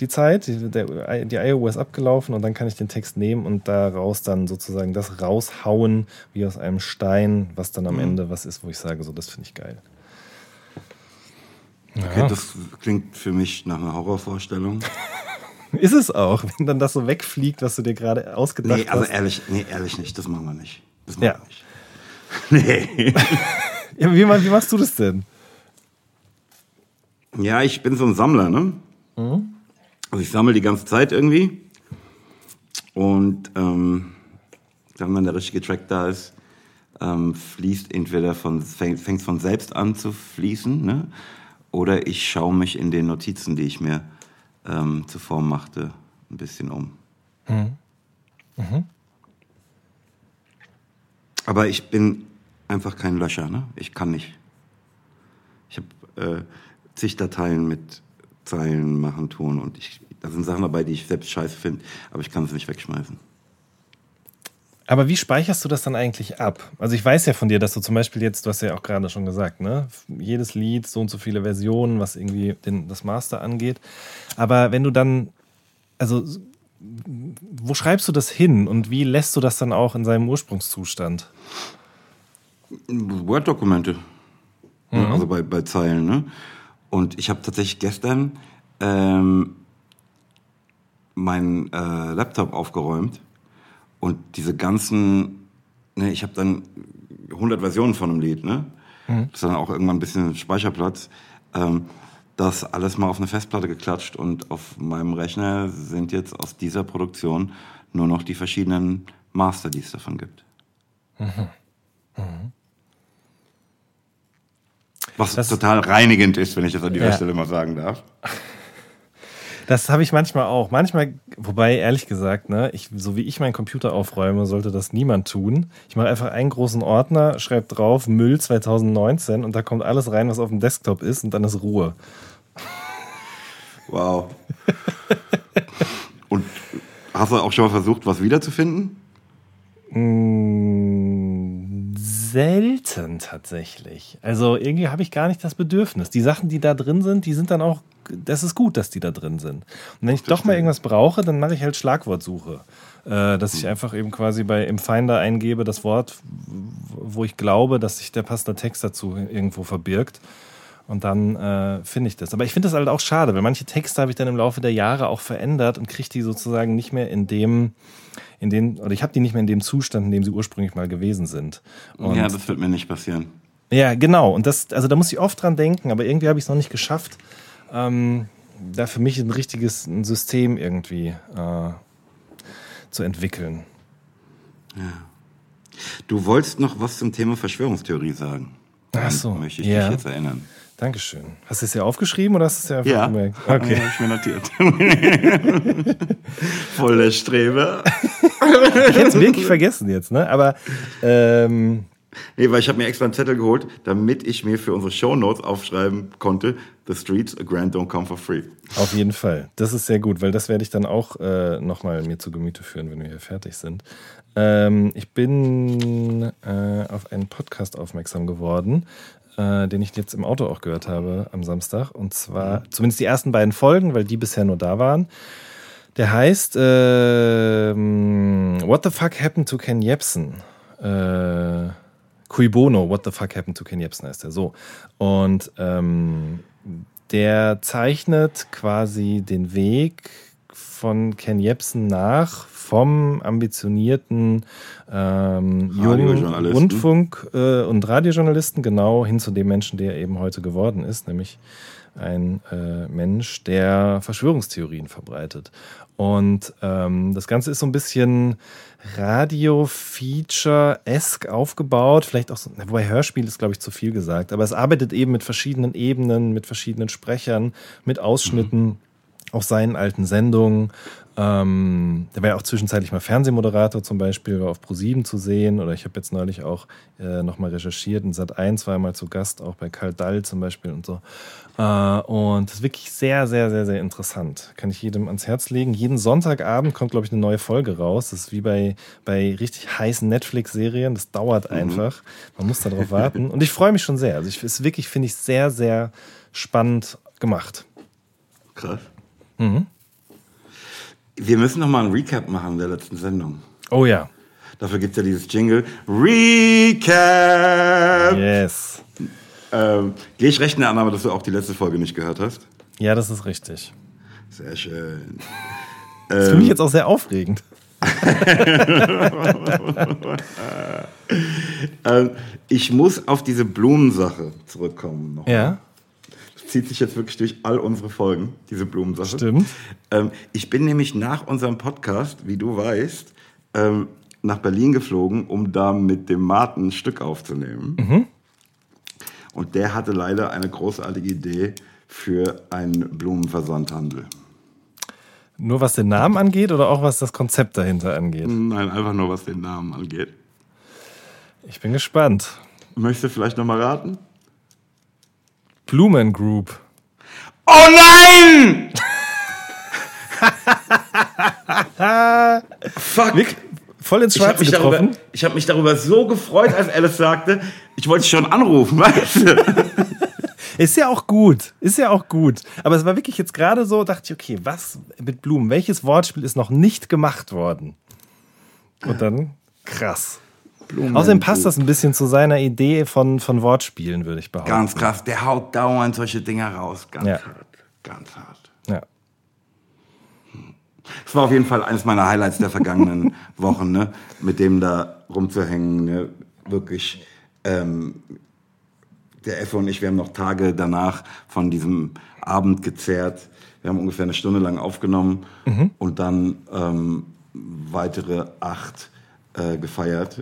die Zeit, die, der, die IOU ist abgelaufen und dann kann ich den Text nehmen und daraus dann sozusagen das raushauen, wie aus einem Stein, was dann am mhm. Ende was ist, wo ich sage, so, das finde ich geil. Okay, ja. das klingt für mich nach einer Horrorvorstellung. [laughs] ist es auch, wenn dann das so wegfliegt, was du dir gerade ausgedacht nee, also hast. Ehrlich, nee, ehrlich nicht, das machen wir nicht. Das machen ja. wir nicht. [laughs] Nee. [laughs] ja, wie, wie machst du das denn? Ja, ich bin so ein Sammler, ne? Mhm. Also ich sammle die ganze Zeit irgendwie. Und ähm, dann, wenn der richtige Track da ist, ähm, fließt entweder von, fängt, fängt von selbst an zu fließen, ne? oder ich schaue mich in den Notizen, die ich mir ähm, zuvor machte, ein bisschen um. Mhm. Mhm. Aber ich bin einfach kein Löscher, ne? Ich kann nicht. Ich habe äh, zig Dateien mit Zeilen machen, tun und ich, da sind Sachen dabei, die ich selbst scheiße finde, aber ich kann es nicht wegschmeißen. Aber wie speicherst du das dann eigentlich ab? Also ich weiß ja von dir, dass du zum Beispiel jetzt, du hast ja auch gerade schon gesagt, ne, jedes Lied so und so viele Versionen, was irgendwie den, das Master angeht. Aber wenn du dann, also wo schreibst du das hin und wie lässt du das dann auch in seinem Ursprungszustand? Word-Dokumente. Mhm. Also bei, bei Zeilen, ne? Und ich habe tatsächlich gestern ähm, meinen äh, Laptop aufgeräumt und diese ganzen, ne, ich habe dann 100 Versionen von einem Lied, ne? Mhm. Das ist dann auch irgendwann ein bisschen Speicherplatz. Ähm, das alles mal auf eine Festplatte geklatscht und auf meinem Rechner sind jetzt aus dieser Produktion nur noch die verschiedenen Master, die es davon gibt. Mhm. Mhm. Was das total reinigend ist, wenn ich das an dieser ja. Stelle mal sagen darf. [laughs] Das habe ich manchmal auch. Manchmal, wobei ehrlich gesagt, ne, ich, so wie ich meinen Computer aufräume, sollte das niemand tun. Ich mache einfach einen großen Ordner, schreibe drauf Müll 2019 und da kommt alles rein, was auf dem Desktop ist und dann ist Ruhe. Wow. und hast du auch schon mal versucht, was wiederzufinden? Selten tatsächlich. Also irgendwie habe ich gar nicht das Bedürfnis. Die Sachen, die da drin sind, die sind dann auch, das ist gut, dass die da drin sind. Und wenn ich doch mal irgendwas brauche, dann mache ich halt Schlagwortsuche. Äh, dass ich hm. einfach eben quasi bei im Finder eingebe das Wort, wo ich glaube, dass sich der passende Text dazu irgendwo verbirgt. Und dann äh, finde ich das. Aber ich finde das halt auch schade, weil manche Texte habe ich dann im Laufe der Jahre auch verändert und kriege die sozusagen nicht mehr in dem, in den, oder ich habe die nicht mehr in dem Zustand, in dem sie ursprünglich mal gewesen sind. Und ja, das wird mir nicht passieren. Ja, genau. Und das, also da muss ich oft dran denken, aber irgendwie habe ich es noch nicht geschafft, ähm, da für mich ein richtiges ein System irgendwie äh, zu entwickeln. Ja. Du wolltest noch was zum Thema Verschwörungstheorie sagen. Ach so. Möchte ich ja. dich jetzt erinnern. Dankeschön. Hast du es ja aufgeschrieben oder hast du es ja einfach ja. gemerkt? [laughs] Okay. Ja, ich mir notiert. [laughs] Voll der Streber. [laughs] ich hätte es wirklich [laughs] vergessen jetzt, ne? Aber ähm, Nee, weil ich habe mir extra einen Zettel geholt, damit ich mir für unsere Show Notes aufschreiben konnte, The Streets, a Grand Don't Come for Free. Auf jeden Fall. Das ist sehr gut, weil das werde ich dann auch äh, nochmal mir zu Gemüte führen, wenn wir hier fertig sind. Ähm, ich bin äh, auf einen Podcast aufmerksam geworden, äh, den ich jetzt im Auto auch gehört habe am Samstag. Und zwar mhm. zumindest die ersten beiden Folgen, weil die bisher nur da waren. Der heißt äh, What the fuck happened to Ken Jebsen? Äh, Cui Bono, What the fuck happened to Ken Jebsen heißt er so. Und ähm, der zeichnet quasi den Weg von Ken Jebsen nach vom ambitionierten ähm, jungen Rundfunk- äh, und Radiojournalisten genau hin zu dem Menschen, der er eben heute geworden ist, nämlich ein äh, Mensch, der Verschwörungstheorien verbreitet. Und ähm, das Ganze ist so ein bisschen Radio-Feature-esque aufgebaut. Vielleicht auch so, wobei Hörspiel ist, glaube ich, zu viel gesagt. Aber es arbeitet eben mit verschiedenen Ebenen, mit verschiedenen Sprechern, mit Ausschnitten mhm. aus seinen alten Sendungen. Ähm, der war ja auch zwischenzeitlich mal Fernsehmoderator zum Beispiel, war auf Pro7 zu sehen. Oder ich habe jetzt neulich auch äh, nochmal recherchiert. In Sat 1 war mal zu Gast, auch bei Karl Dall zum Beispiel und so. Äh, und das ist wirklich sehr, sehr, sehr, sehr interessant. Kann ich jedem ans Herz legen. Jeden Sonntagabend kommt, glaube ich, eine neue Folge raus. Das ist wie bei, bei richtig heißen Netflix-Serien. Das dauert mhm. einfach. Man muss darauf warten. Und ich freue mich schon sehr. Also ich ist wirklich, finde ich, sehr, sehr spannend gemacht. Krass. Mhm. Wir müssen noch mal ein Recap machen der letzten Sendung. Oh ja. Dafür gibt es ja dieses Jingle. Recap! Yes. Ähm, Gehe ich recht in der Annahme, dass du auch die letzte Folge nicht gehört hast? Ja, das ist richtig. Sehr schön. [laughs] Das ist für mich jetzt auch sehr aufregend. [laughs] ähm, ich muss auf diese Blumensache zurückkommen. Noch ja zieht sich jetzt wirklich durch all unsere Folgen, diese Blumensache. Stimmt. Ähm, ich bin nämlich nach unserem Podcast, wie du weißt, ähm, nach Berlin geflogen, um da mit dem Martin ein Stück aufzunehmen. Mhm. Und der hatte leider eine großartige Idee für einen Blumenversandhandel. Nur was den Namen angeht oder auch was das Konzept dahinter angeht? Nein, einfach nur was den Namen angeht. Ich bin gespannt. Möchtest du vielleicht nochmal raten? Blumen Group. Oh nein! Fuck. Voll ins Ich habe Schwarze mich, darüber, getroffen. ich hab mich darüber so gefreut, als Alice sagte, ich wollte dich schon anrufen, weißt du? [laughs] Ist ja auch gut. Ist ja auch gut. Aber es war wirklich jetzt gerade so, dachte ich, okay, was mit Blumen? Welches Wortspiel ist noch nicht gemacht worden? Und dann krass. Außerdem passt das ein bisschen zu seiner Idee von, von Wortspielen, würde ich behaupten. Ganz krass, der haut dauernd solche Dinger raus. Ganz Ja. hart, ganz hart. Ja. Das war auf jeden Fall eines meiner Highlights der vergangenen [laughs] Wochen, ne? mit dem da rumzuhängen. Ne? Wirklich, ähm, der Effe und ich, wir haben noch Tage danach von diesem Abend gezehrt. Wir haben ungefähr eine Stunde lang aufgenommen und dann ähm, weitere acht äh, gefeiert.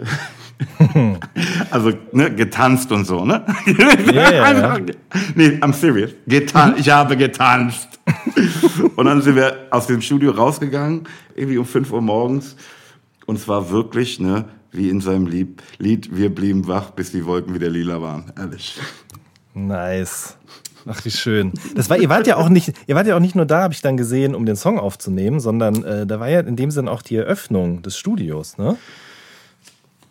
[laughs] also ne, getanzt und so, ne? Einfach- [laughs] ja. [laughs] Nee, I'm serious. Getan ich habe getanzt. und dann sind wir aus dem Studio rausgegangen, irgendwie um 5 Uhr morgens. Und es war wirklich, ne, wie in seinem Lied, wir blieben wach, bis die Wolken wieder lila waren. Ehrlich. Nice. Ach, wie schön. Das war, ihr wart ja auch nicht, ihr wart ja auch nicht nur da, habe ich dann gesehen, um den Song aufzunehmen, sondern äh, da war ja in dem Sinn auch die Eröffnung des Studios, ne?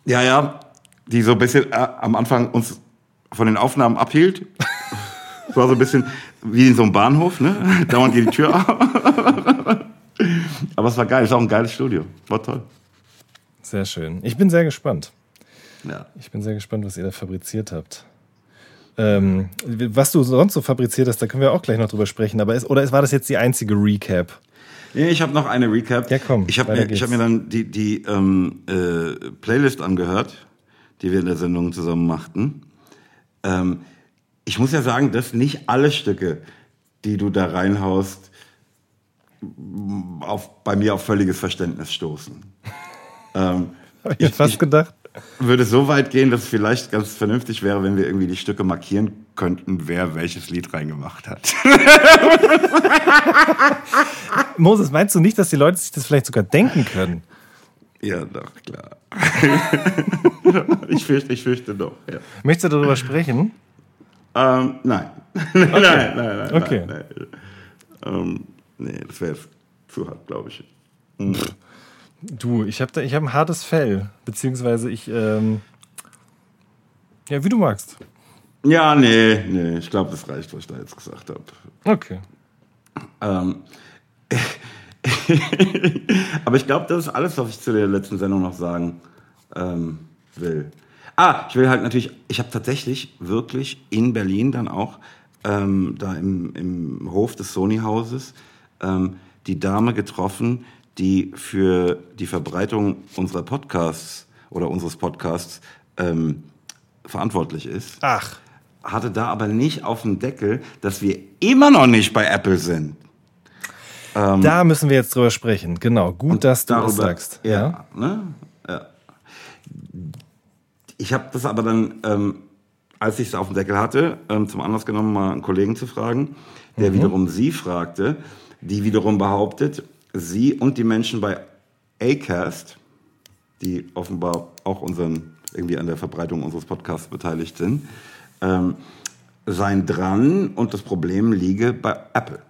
Ja, ja, die so ein bisschen äh, am Anfang uns von den Aufnahmen abhielt. Es war so ein bisschen wie in so einem Bahnhof, ne? [laughs] Dauernd geht die Tür auf. Aber es war geil, es ist auch ein geiles Studio. War toll. Sehr schön. Ich bin sehr gespannt. Ja. Ich bin sehr gespannt, was ihr da fabriziert habt. Ähm, was du sonst so fabriziert hast, da können wir auch gleich noch drüber sprechen. Aber ist, oder ist, war das jetzt die einzige Recap? Nee, ich habe noch eine Recap. Ja, komm, Ich habe mir, ich hab mir dann die, die ähm, äh, Playlist angehört, die wir in der Sendung zusammen machten. Ähm, ich muss ja sagen, dass nicht alle Stücke, die du da reinhaust, auf, bei mir auf völliges Verständnis stoßen. [laughs] ähm, ich mir fast gedacht. Würde so weit gehen, dass es vielleicht ganz vernünftig wäre, wenn wir irgendwie die Stücke markieren könnten, wer welches Lied reingemacht hat. [laughs] Moses, meinst du nicht, dass die Leute sich das vielleicht sogar denken können? ja, doch, klar. ich, fürchte, ich fürchte doch, ja. Möchtest du darüber sprechen? Ähm, nein. [laughs] nein, nein, nein, nein. Okay. Nein, nein. Ähm, nee, das wäre jetzt zu hart, glaube ich. Du, ich habe ich habe ein hartes Fell, beziehungsweise ich, ähm, ja, wie du magst. Ja, nee, nee, ich glaube, das reicht, was ich da jetzt gesagt habe. Okay. Ähm, [laughs] aber ich glaube, das ist alles, was ich zu der letzten Sendung noch sagen ähm, will. Ah, ich will halt natürlich, ich habe tatsächlich wirklich in Berlin dann auch, ähm, da im, im Hof des Sony-Hauses, ähm, die Dame getroffen, die für die Verbreitung unserer Podcasts oder unseres Podcasts ähm, verantwortlich ist Ach, hatte da aber nicht auf dem Deckel, dass wir immer noch nicht bei Apple sind. da müssen wir jetzt drüber sprechen. Genau, gut, dass du das Darüber- sagst. Ja. Ne? ja. Ich habe das aber dann, ähm, als ich es auf dem Deckel hatte, ähm, zum Anlass genommen, mal einen Kollegen zu fragen, der Mhm. wiederum sie fragte, die wiederum behauptet, sie und die Menschen bei Acast, die offenbar auch unseren, irgendwie an der Verbreitung unseres Podcasts beteiligt sind, ähm, seien dran und das Problem liege bei Apple.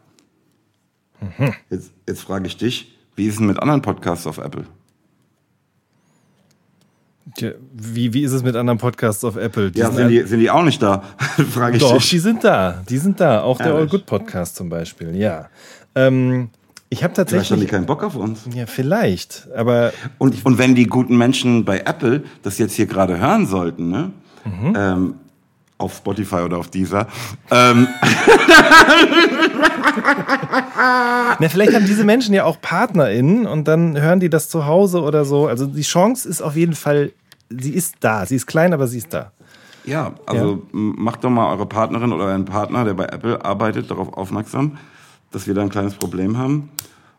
Mhm. Jetzt, jetzt frage ich dich, wie ist es mit anderen Podcasts auf Apple? Tja, wie, wie ist es mit anderen Podcasts auf Apple? Ja, sind die, sind die auch nicht da? [laughs] frage ich Doch, dich. die sind da. Die sind da. Auch der All Ehrlich? Good Podcast zum Beispiel, ja. Ähm, ich habe Vielleicht haben die tatsächlich. keinen Bock auf uns. Ja, vielleicht. Aber Und, und wenn die guten Menschen bei Apple das jetzt hier gerade hören sollten, ne? Mhm. Ähm, auf Spotify oder auf dieser, ähm, [laughs] na, vielleicht haben diese Menschen ja auch PartnerInnen und dann hören die das zu Hause oder so. Also die Chance ist auf jeden Fall, sie ist da. Sie ist klein, aber sie ist da. ja, also m- macht doch mal eure Partnerin oder euren Partner, der bei Apple arbeitet, darauf aufmerksam, dass wir da ein kleines Problem haben.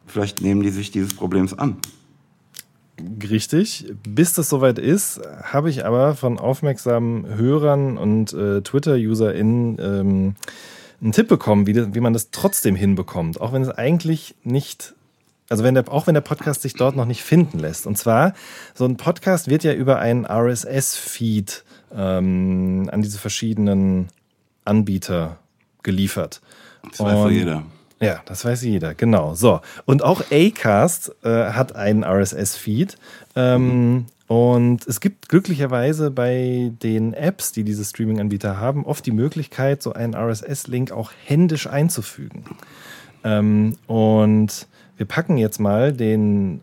Vielleicht nehmen die sich dieses Problems an. Richtig. Bis das soweit ist, habe ich aber von aufmerksamen Hörern und äh, Twitter-UserInnen ähm, einen Tipp bekommen, wie, das, wie man das trotzdem hinbekommt. Auch wenn es eigentlich nicht, also wenn der, auch wenn der Podcast sich dort noch nicht finden lässt. Und zwar, so ein Podcast wird ja über einen RSS-Feed ähm, an diese verschiedenen Anbieter geliefert. Weiß doch jeder. Ja, das weiß jeder, genau. So. Und auch Acast äh, hat einen RSS-Feed. Ähm, und es gibt glücklicherweise bei den Apps, die diese Streaming-Anbieter haben, oft die Möglichkeit, so einen RSS-Link auch händisch einzufügen. Ähm, und wir packen jetzt mal den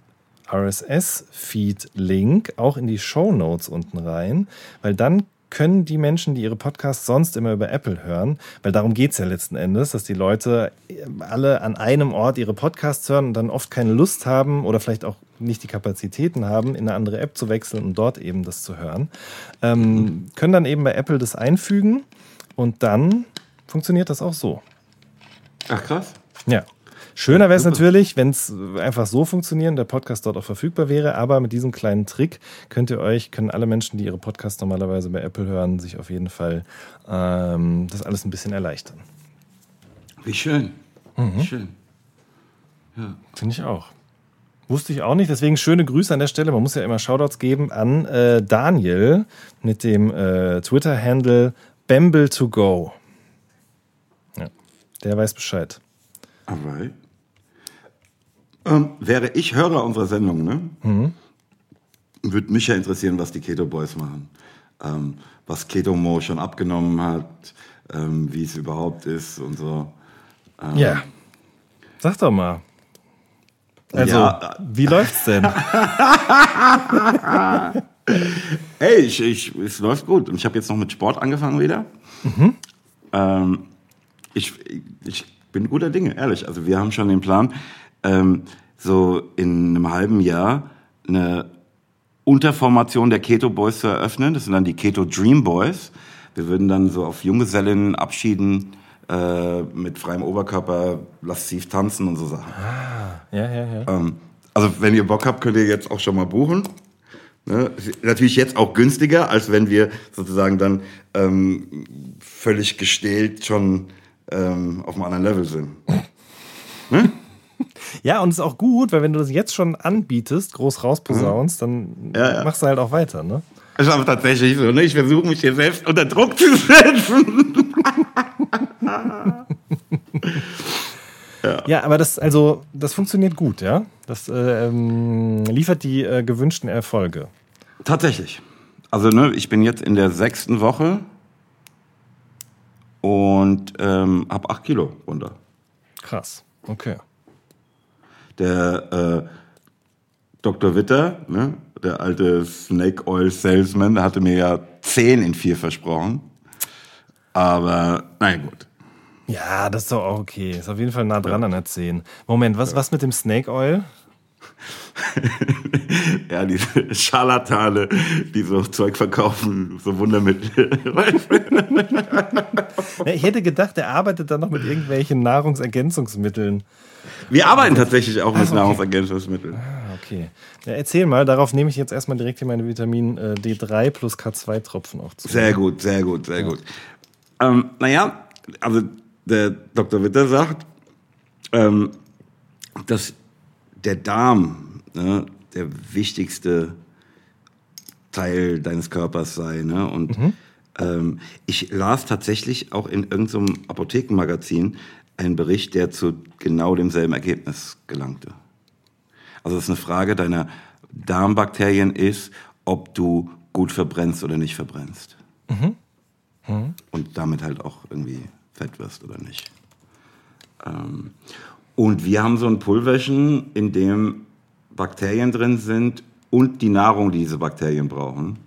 RSS-Feed-Link auch in die Show Notes unten rein, weil dann können die Menschen, die ihre Podcasts sonst immer über Apple hören, weil darum geht es ja letzten Endes, dass die Leute alle an einem Ort ihre Podcasts hören und dann oft keine Lust haben oder vielleicht auch nicht die Kapazitäten haben, in eine andere App zu wechseln und dort eben das zu hören, ähm, können dann eben bei Apple das einfügen und dann funktioniert das auch so. Ach krass. Ja. Schöner wäre es natürlich, wenn es einfach so funktionieren, der Podcast dort auch verfügbar wäre, aber mit diesem kleinen Trick könnt ihr euch, können alle Menschen, die ihre Podcasts normalerweise bei Apple hören, sich auf jeden Fall ähm, das alles ein bisschen erleichtern. Wie schön. Mhm. Wie schön. Ja. Finde ich auch. Wusste ich auch nicht, deswegen schöne Grüße an der Stelle. Man muss ja immer Shoutouts geben an äh, Daniel mit dem äh, Twitter-Handle Bamble2Go. Ja, der weiß Bescheid. Alright. Ähm, wäre ich Hörer unserer Sendung, ne? Mhm. Würde mich ja interessieren, was die Keto Boys machen. Ähm, was Keto Mo schon abgenommen hat, ähm, wie es überhaupt ist und so. Ähm, ja. Sag doch mal. Also, ja. wie läuft's denn? [laughs] hey, ich, ich, es läuft gut. Ich habe jetzt noch mit Sport angefangen wieder. Mhm. Ähm, ich, ich bin guter Dinge, ehrlich. Also wir haben schon den Plan, ähm, so in einem halben Jahr eine Unterformation der Keto Boys zu eröffnen. Das sind dann die Keto Dream Boys. Wir würden dann so auf Junggesellen abschieden äh, mit freiem Oberkörper, lasziv tanzen und so Sachen. Ah, ja, ja, ja. Ähm, also wenn ihr Bock habt, könnt ihr jetzt auch schon mal buchen. Ne? Natürlich jetzt auch günstiger, als wenn wir sozusagen dann ähm, völlig gestählt schon ähm, auf einem anderen Level sind. ne? Ja, und es ist auch gut, weil wenn du das jetzt schon anbietest, groß rausposaunst, dann ja, ja. machst du halt auch weiter, ne? Das ist aber tatsächlich so, ne? Ich versuche mich hier selbst unter Druck zu setzen. [laughs] ja. ja, aber das, also, das funktioniert gut, ja? Das äh, ähm, liefert die äh, gewünschten Erfolge. Tatsächlich. Also, ne, ich bin jetzt in der sechsten Woche und ähm, habe acht Kilo runter. Krass, okay. Der äh, Dr. Witter, ne, der alte Snake Oil Salesman, hatte mir ja zehn in vier versprochen. Aber, nein, gut. Ja, das ist doch auch okay. Ist auf jeden Fall nah dran ja. an der 10. Moment, was, was mit dem Snake Oil? [laughs] ja, diese Scharlatane, die so Zeug verkaufen, so Wundermittel. [laughs] [laughs] ich hätte gedacht, er arbeitet dann noch mit irgendwelchen Nahrungsergänzungsmitteln. Wir arbeiten tatsächlich auch mit okay. Nahrungsergänzungsmitteln. Ah, okay. Ja, erzähl mal, darauf nehme ich jetzt erstmal direkt hier meine Vitamin äh, D3 plus K2-Tropfen auch zu. Sehr gut, sehr gut, sehr ja. gut. Ähm, naja, also der Dr. Witter sagt, ähm, dass der Darm ne, der wichtigste Teil deines Körpers sei. Ne? Und mhm. ähm, ich las tatsächlich auch in irgendeinem Apothekenmagazin einen Bericht, der zu genau demselben Ergebnis gelangte. Also es ist eine Frage deiner Darmbakterien ist, ob du gut verbrennst oder nicht verbrennst. Mhm. Mhm. Und damit halt auch irgendwie fett wirst oder nicht. Ähm, und wir haben so ein Pulverchen, in dem Bakterien drin sind und die Nahrung, die diese Bakterien brauchen,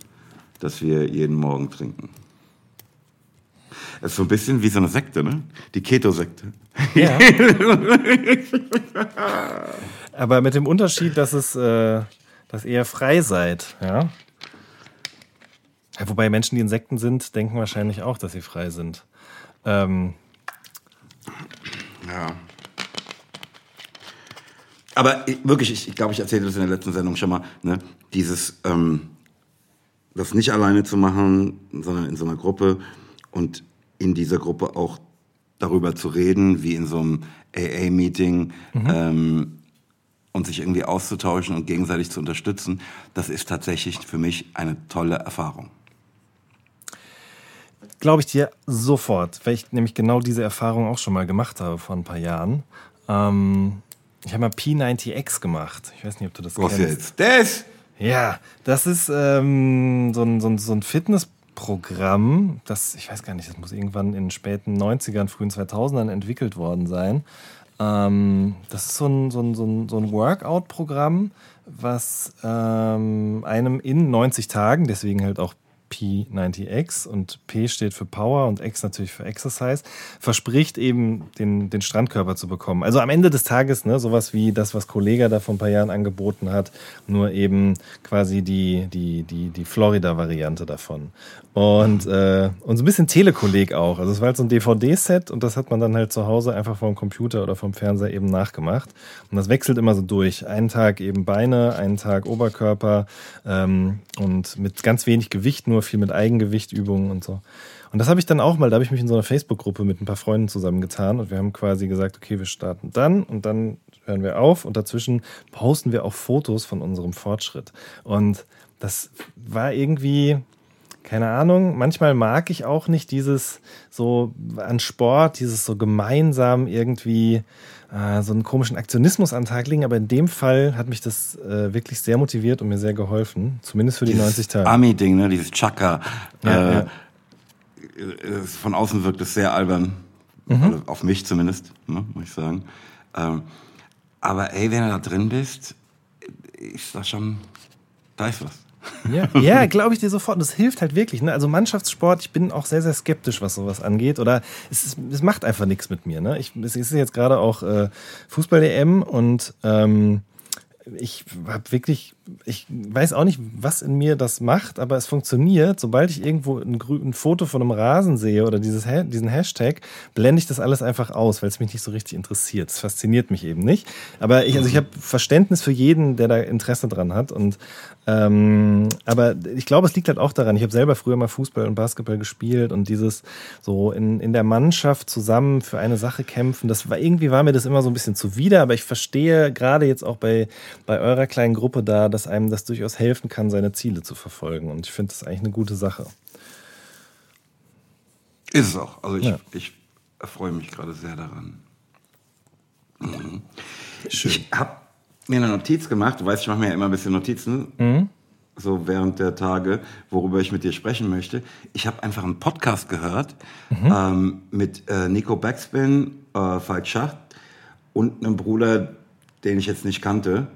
das wir jeden Morgen trinken. Es ist so ein bisschen wie so eine Sekte, ne? Die Keto-Sekte. Ja. [laughs] Aber mit dem Unterschied, dass es äh, dass ihr frei seid, ja? ja? Wobei Menschen, die Insekten sind, denken wahrscheinlich auch, dass sie frei sind. Ähm, ja. Aber ich, wirklich, ich, ich glaube, ich erzählte das in der letzten Sendung schon mal, ne? dieses, ähm, das nicht alleine zu machen, sondern in so einer Gruppe und in dieser Gruppe auch darüber zu reden, wie in so einem AA-Meeting mhm. ähm, und sich irgendwie auszutauschen und gegenseitig zu unterstützen, das ist tatsächlich für mich eine tolle Erfahrung. glaube ich dir sofort, weil ich nämlich genau diese Erfahrung auch schon mal gemacht habe vor ein paar Jahren. Ähm, ich habe mal P90X gemacht. Ich weiß nicht, ob du das Was kennst. jetzt? Das? Ja, das ist ähm, so ein, so ein, so ein Fitnessprogramm, das, ich weiß gar nicht, das muss irgendwann in den späten 90ern, frühen 2000ern entwickelt worden sein. Ähm, das ist so ein, so ein, so ein, so ein Workout-Programm, was ähm, einem in 90 Tagen, deswegen halt auch P90X und P steht für Power und X natürlich für Exercise, verspricht eben den, den Strandkörper zu bekommen. Also am Ende des Tages, ne, sowas wie das, was Kollega da vor ein paar Jahren angeboten hat, nur eben quasi die, die, die, die Florida-Variante davon. Und, äh, und so ein bisschen Telekolleg auch. Also es war halt so ein DVD-Set und das hat man dann halt zu Hause einfach vom Computer oder vom Fernseher eben nachgemacht. Und das wechselt immer so durch. Einen Tag eben Beine, einen Tag Oberkörper ähm, und mit ganz wenig Gewicht, nur viel mit Eigengewichtübungen und so. Und das habe ich dann auch mal, da habe ich mich in so einer Facebook-Gruppe mit ein paar Freunden zusammengetan und wir haben quasi gesagt, okay, wir starten dann und dann hören wir auf und dazwischen posten wir auch Fotos von unserem Fortschritt. Und das war irgendwie, keine Ahnung, manchmal mag ich auch nicht dieses so an Sport, dieses so gemeinsam irgendwie äh, so einen komischen Aktionismus an den Tag legen, aber in dem Fall hat mich das äh, wirklich sehr motiviert und mir sehr geholfen, zumindest für die 90 Tage. Ami-Ding, ne? Dieses Chaka. Ja, äh, ja. äh, Von außen wirkt es sehr albern. Mhm. Also auf mich zumindest, ne, muss ich sagen. Ähm, aber ey, wenn du da drin bist, ist das schon, da ist was. Ja, [laughs] ja glaube ich dir sofort. Und das hilft halt wirklich. Ne? Also Mannschaftssport, ich bin auch sehr, sehr skeptisch, was sowas angeht. Oder es, ist, es macht einfach nichts mit mir. Ne? Ich, es ist jetzt gerade auch äh, Fußball-EM und ähm, ich habe wirklich, ich weiß auch nicht, was in mir das macht, aber es funktioniert. Sobald ich irgendwo ein, ein Foto von einem Rasen sehe oder dieses, diesen Hashtag, blende ich das alles einfach aus, weil es mich nicht so richtig interessiert. Es fasziniert mich eben nicht. Aber ich, also ich habe Verständnis für jeden, der da Interesse dran hat. Und ähm, aber ich glaube, es liegt halt auch daran. Ich habe selber früher mal Fußball und Basketball gespielt und dieses so in, in der Mannschaft zusammen für eine Sache kämpfen, das war irgendwie war mir das immer so ein bisschen zuwider, aber ich verstehe gerade jetzt auch bei, bei eurer kleinen Gruppe da, dass einem das durchaus helfen kann, seine Ziele zu verfolgen. Und ich finde das eigentlich eine gute Sache. Ist es auch. Also ich, Ja. ich erfreue mich gerade sehr daran. Mhm. Schön. Ich habe mir eine Notiz gemacht. Du weißt, ich mache mir ja immer ein bisschen Notizen. Mhm. So während der Tage, worüber ich mit dir sprechen möchte. Ich habe einfach einen Podcast gehört Mhm. ähm, mit äh, Nico Backspin, äh, Falk Schacht und einem Bruder, den ich jetzt nicht kannte.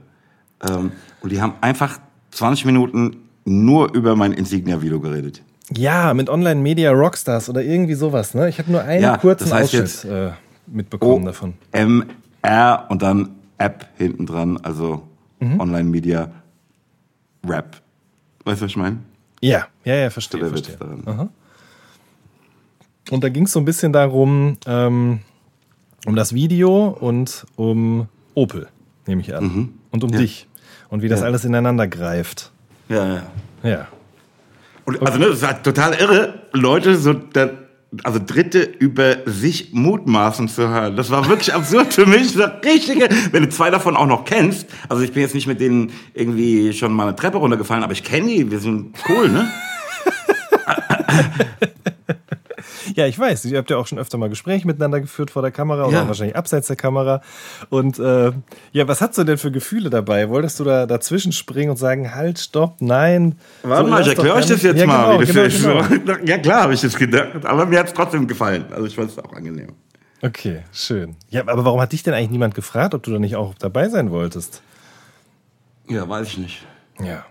Ähm, und die haben einfach 20 Minuten nur über mein Insignia-Video geredet. Ja, mit Online Media Rockstars oder irgendwie sowas. Ne? Ich habe nur einen Ja, kurzen das heißt Ausschnitt jetzt- äh, mitbekommen davon. M R und dann App hinten dran, also Mhm. Online Media Rap. Weißt du, was ich meine? Ja, ja, ja, verstehe. Witz verstehe. Und da ging es so ein bisschen darum, ähm, um das Video und um Opel, nehme ich an. Und um Mhm. Ja. dich. Und wie das Ja. alles ineinander greift. Ja, ja. Ja. Und, also, ne, das war total irre, Leute so, da, also Dritte über sich mutmaßen zu hören. Das war wirklich absurd für mich. Das richtige, wenn du zwei davon auch noch kennst. Also ich bin jetzt nicht mit denen irgendwie schon mal eine Treppe runtergefallen, aber ich kenne die. Wir sind cool, ne? [laughs] Ja, ich weiß, ihr habt ja auch schon öfter mal Gespräche miteinander geführt vor der Kamera oder Ja. wahrscheinlich abseits der Kamera. Und äh, ja, was hast du denn für Gefühle dabei? Wolltest du da dazwischen springen und sagen, halt, stopp, nein? Warte So, mal, ich erkläre euch das jetzt ja, mal, Genau, genau, genau. So. Ja, klar habe ich das gedacht, aber mir hat es trotzdem gefallen. Also ich fand es auch angenehm. Okay, schön. Ja, aber warum hat dich denn eigentlich niemand gefragt, ob du da nicht auch dabei sein wolltest? Ja, weiß ich nicht. Ja.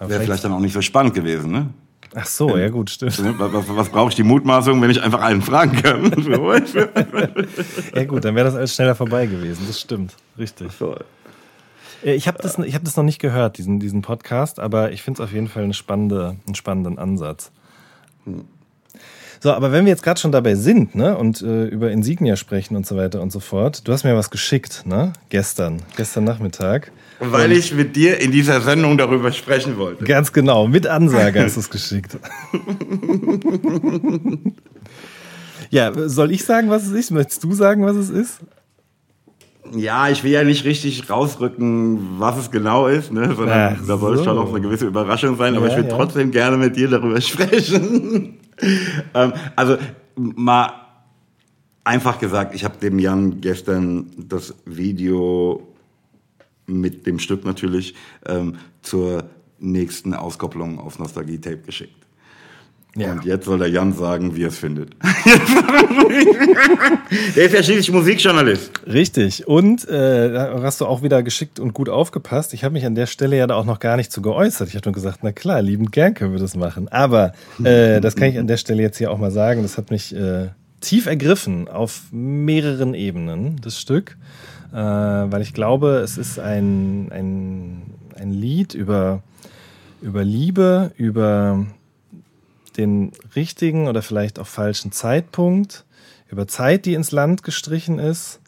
Wäre vielleicht dann auch nicht so spannend gewesen, ne? Ach so, ja gut, stimmt. Ne? Was, was, was brauche ich die Mutmaßung, wenn ich einfach einen fragen kann? [laughs] Ja gut, dann wäre das alles schneller vorbei gewesen. Das stimmt, richtig. so. Äh, Ich habe das, ich hab das noch nicht gehört, diesen, diesen Podcast, aber ich finde es auf jeden Fall eine spannende, einen spannenden Ansatz. So, aber wenn wir jetzt gerade schon dabei sind, ne, und äh, über Insignia sprechen und so weiter und so fort, du hast mir was geschickt, ne, gestern, gestern Nachmittag. Weil ich mit dir in dieser Sendung darüber sprechen wollte. Ganz genau, mit Ansage hast du es geschickt. [laughs] ja, soll ich sagen, was es ist? Möchtest du sagen, was es ist? Ja, ich will ja nicht richtig rausrücken, was es genau ist, ne? sondern Ach da soll so. schon auch eine gewisse Überraschung sein, aber Ja, ich will ja. trotzdem gerne mit dir darüber [laughs] sprechen. [laughs] ähm, also mal einfach gesagt, ich habe dem Jan gestern das Video mit dem Stück natürlich ähm, zur nächsten Auskopplung auf Nostalgie Tape geschickt. Ja. Und jetzt soll der Jan sagen, wie er es findet. [laughs] der ist ja schließlich Musikjournalist. Richtig. Und äh, da hast du auch wieder geschickt und gut aufgepasst. Ich habe mich an der Stelle ja da auch noch gar nicht zu geäußert. Ich habe nur gesagt, na klar, liebend gern können wir das machen. Aber äh, das kann ich an der Stelle jetzt hier auch mal sagen. Das hat mich äh, tief ergriffen auf mehreren Ebenen, das Stück. Äh, weil ich glaube, es ist ein, ein, ein Lied über, über Liebe, über den richtigen oder vielleicht auch falschen Zeitpunkt, über Zeit, die ins Land gestrichen ist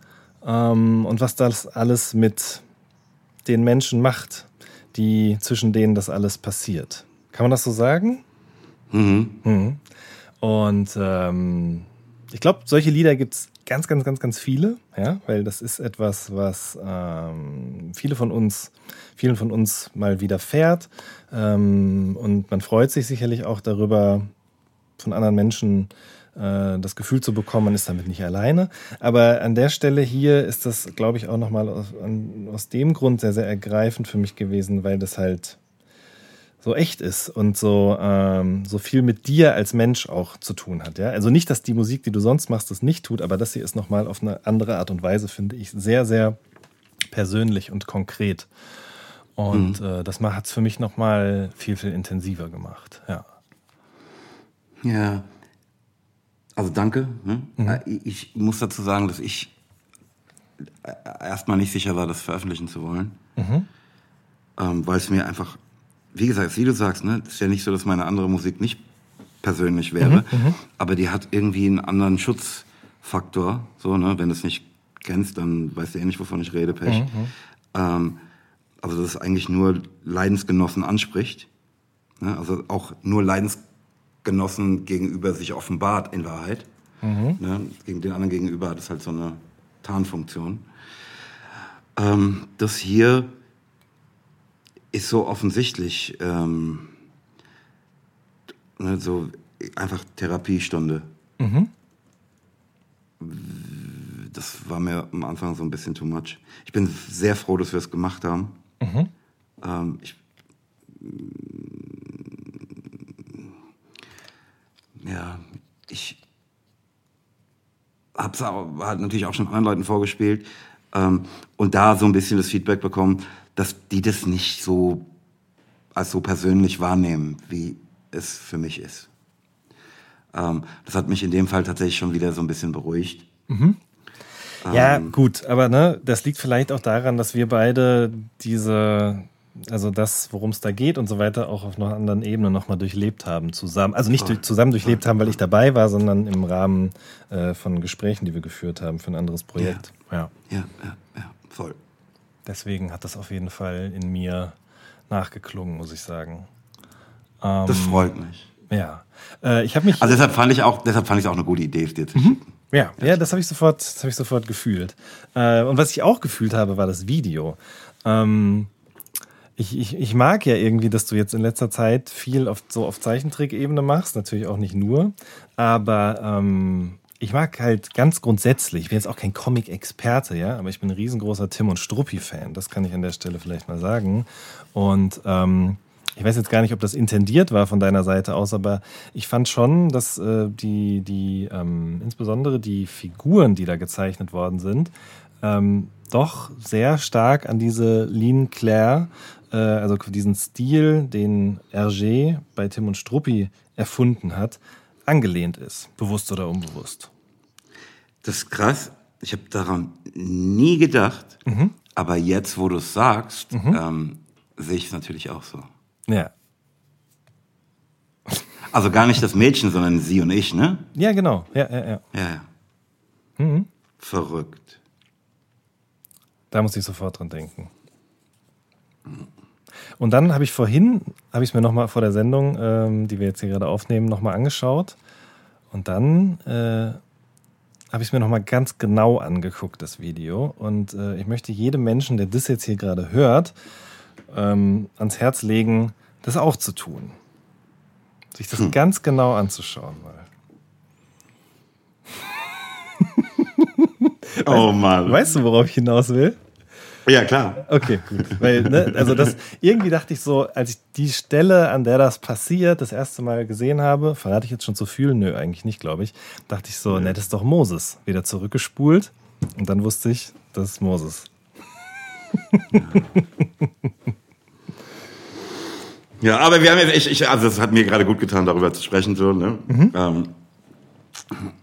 ähm, und was das alles mit den Menschen macht, die zwischen denen das alles passiert. Kann man das so sagen? Mhm. mhm. Und ähm, ich glaube, solche Lieder gibt es ganz, ganz, ganz, ganz viele, ja, weil das ist etwas, was ähm, viele von uns, vielen von uns mal widerfährt. Ähm, und man freut sich sicherlich auch darüber, von anderen Menschen äh, das Gefühl zu bekommen, man ist damit nicht alleine. Aber an der Stelle hier ist das, glaube ich, auch nochmal aus, aus dem Grund sehr, sehr ergreifend für mich gewesen, weil das halt so echt ist und so, ähm, so viel mit dir als Mensch auch zu tun hat. Ja? Also nicht, dass die Musik, die du sonst machst, das nicht tut, aber das hier ist nochmal auf eine andere Art und Weise, finde ich, sehr, sehr persönlich und konkret. Und mhm. äh, das hat es für mich nochmal viel, viel intensiver gemacht. Ja. Ja. Also danke. Ne? Mhm. Äh, ich muss dazu sagen, dass ich äh, erstmal nicht sicher war, das veröffentlichen zu wollen. Mhm. Ähm, weil es mir einfach wie gesagt, wie du sagst, ne, ist ja nicht so, dass meine andere Musik nicht persönlich wäre, mhm, mhm, aber die hat irgendwie einen anderen Schutzfaktor. So, ne, wenn du es nicht kennst, dann weißt du eh nicht, wovon ich rede, Pech. Mhm, mhm. ähm, also dass es eigentlich nur Leidensgenossen anspricht. Ne, also auch nur Leidensgenossen gegenüber sich offenbart in Wahrheit. Mhm. Ne, gegen den anderen gegenüber hat es halt so eine Tarnfunktion. Ähm, das hier ist so offensichtlich. Ähm, ne, so einfach Therapiestunde. Mhm. Das war mir am Anfang so ein bisschen too much. Ich bin sehr froh, dass wir es gemacht haben. Mhm. Ähm, ich, ja, ich habe es halt natürlich auch schon anderen Leuten vorgespielt ähm, und da so ein bisschen das Feedback bekommen, dass die das nicht so als so persönlich wahrnehmen, wie es für mich ist. Ähm, das hat mich in dem Fall tatsächlich schon wieder so ein bisschen beruhigt. Mhm. Ja, ähm, gut, aber ne, das liegt vielleicht auch daran, dass wir beide diese, also das, worum es da geht und so weiter, auch auf einer anderen Ebene nochmal durchlebt haben zusammen. Also nicht durch, zusammen durchlebt haben, weil ich dabei war, sondern im Rahmen äh, von Gesprächen, die wir geführt haben für ein anderes Projekt. Ja, ja, ja, ja, ja voll. Deswegen hat das auf jeden Fall in mir nachgeklungen, muss ich sagen. Ähm, das freut mich. Ja. Äh, ich mich. Also deshalb fand ich auch, deshalb fand ich auch eine gute Idee, dir zu mhm. Ja, ja, das habe ich sofort, das habe ich sofort gefühlt. Äh, und was ich auch gefühlt habe, war das Video. Ähm, ich, ich, ich mag ja irgendwie, dass du jetzt in letzter Zeit viel auf, so auf Zeichentrickebene machst, natürlich auch nicht nur, aber ähm, ich mag halt ganz grundsätzlich, ich bin jetzt auch kein Comic-Experte, ja, aber ich bin ein riesengroßer Tim und Struppi-Fan. Das kann ich an der Stelle vielleicht mal sagen. Und ähm, ich weiß jetzt gar nicht, ob das intendiert war von deiner Seite aus, aber ich fand schon, dass äh, die, die ähm, insbesondere die Figuren, die da gezeichnet worden sind, ähm, doch sehr stark an diese Lean Claire, äh, also diesen Stil, den Hergé bei Tim und Struppi erfunden hat, angelehnt ist, bewusst oder unbewusst. Das ist krass. Ich habe daran nie gedacht. Mhm. Aber jetzt, wo du es sagst, mhm. ähm, sehe ich es natürlich auch so. Ja. Also gar nicht das Mädchen, sondern sie und ich, ne? Ja, genau. Ja, ja, ja. Ja, ja. Mhm. Verrückt. Da muss ich sofort dran denken. Und dann habe ich vorhin, habe ich es mir nochmal vor der Sendung, ähm, die wir jetzt hier gerade aufnehmen, nochmal angeschaut. Und dann äh, habe ich es mir nochmal ganz genau angeguckt, das Video. Und äh, ich möchte jedem Menschen, der das jetzt hier gerade hört, ähm, ans Herz legen, das auch zu tun. sich das hm. ganz genau anzuschauen mal. oh Mann. Weißt du, worauf ich hinaus will? Ja, klar. Okay, gut. Weil, ne, also das, irgendwie dachte ich so, als ich die Stelle, an der das passiert, das erste Mal gesehen habe, verrate ich jetzt schon zu viel? Nö, eigentlich nicht, glaube ich. Dachte ich so, ja. ne, das ist doch Moses. Wieder zurückgespult. Und dann wusste ich, das ist Moses. Ja, aber wir haben jetzt, ich, ich, also es hat mir gerade gut getan, darüber zu sprechen, so, ne? Mhm. Ähm,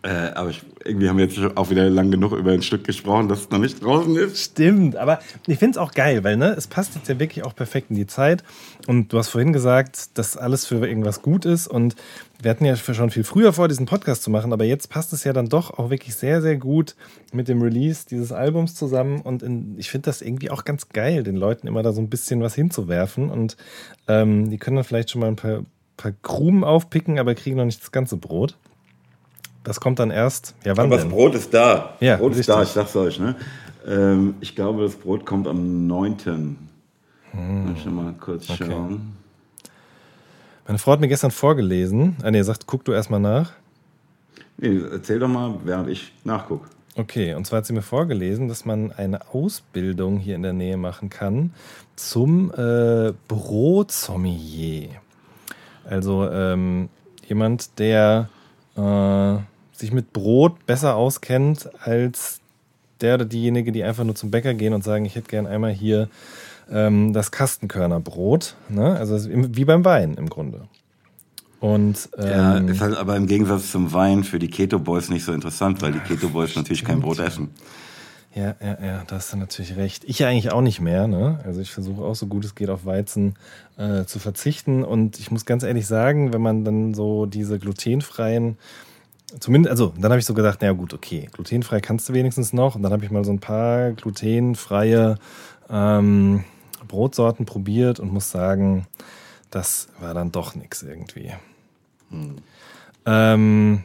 äh, aber ich, irgendwie haben wir jetzt auch wieder lang genug über ein Stück gesprochen, das noch nicht draußen ist. Stimmt, aber ich finde es auch geil, weil ne, es passt jetzt ja wirklich auch perfekt in die Zeit. Und du hast vorhin gesagt, dass alles für irgendwas gut ist. Und wir hatten ja schon viel früher vor, diesen Podcast zu machen, aber jetzt passt es ja dann doch auch wirklich sehr, sehr gut mit dem Release dieses Albums zusammen. Und in, ich finde das irgendwie auch ganz geil, den Leuten immer da so ein bisschen was hinzuwerfen. Und ähm, die können dann vielleicht schon mal ein paar, paar Krumen aufpicken, aber kriegen noch nicht das ganze Brot. Das kommt dann erst. Ja, wann Aber denn? das Brot ist da. Ja, Brot ist da, ich sag's euch. Ne? Ähm, ich glaube, das Brot kommt am 9. Hm. Mal schon mal kurz okay. schauen. Meine Frau hat mir gestern vorgelesen. Ah, nee, sagt, guck du erstmal nach. Nee, erzähl doch mal, während ich nachgucke. Okay, und zwar hat sie mir vorgelesen, dass man eine Ausbildung hier in der Nähe machen kann zum äh, Brotsommelier. Also ähm, jemand, der äh, sich mit Brot besser auskennt als der oder diejenige, die einfach nur zum Bäcker gehen und sagen, ich hätte gern einmal hier ähm, das Kastenkörnerbrot. Ne? Also wie beim Wein im Grunde. Und, ähm, ja, ist halt aber im Gegensatz zum Wein für die Keto Boys nicht so interessant, weil die Keto Boys natürlich kein Brot essen. Ja, ja, ja, da hast du natürlich recht. Ich ja eigentlich auch nicht mehr. Ne? Also ich versuche auch so gut es geht auf Weizen äh, zu verzichten. Und ich muss ganz ehrlich sagen, wenn man dann so diese glutenfreien, zumindest, also dann habe ich so gedacht, naja gut, okay, glutenfrei kannst du wenigstens noch. Und dann habe ich mal so ein paar glutenfreie ähm, Brotsorten probiert und muss sagen, das war dann doch nichts irgendwie. Hm. Ähm,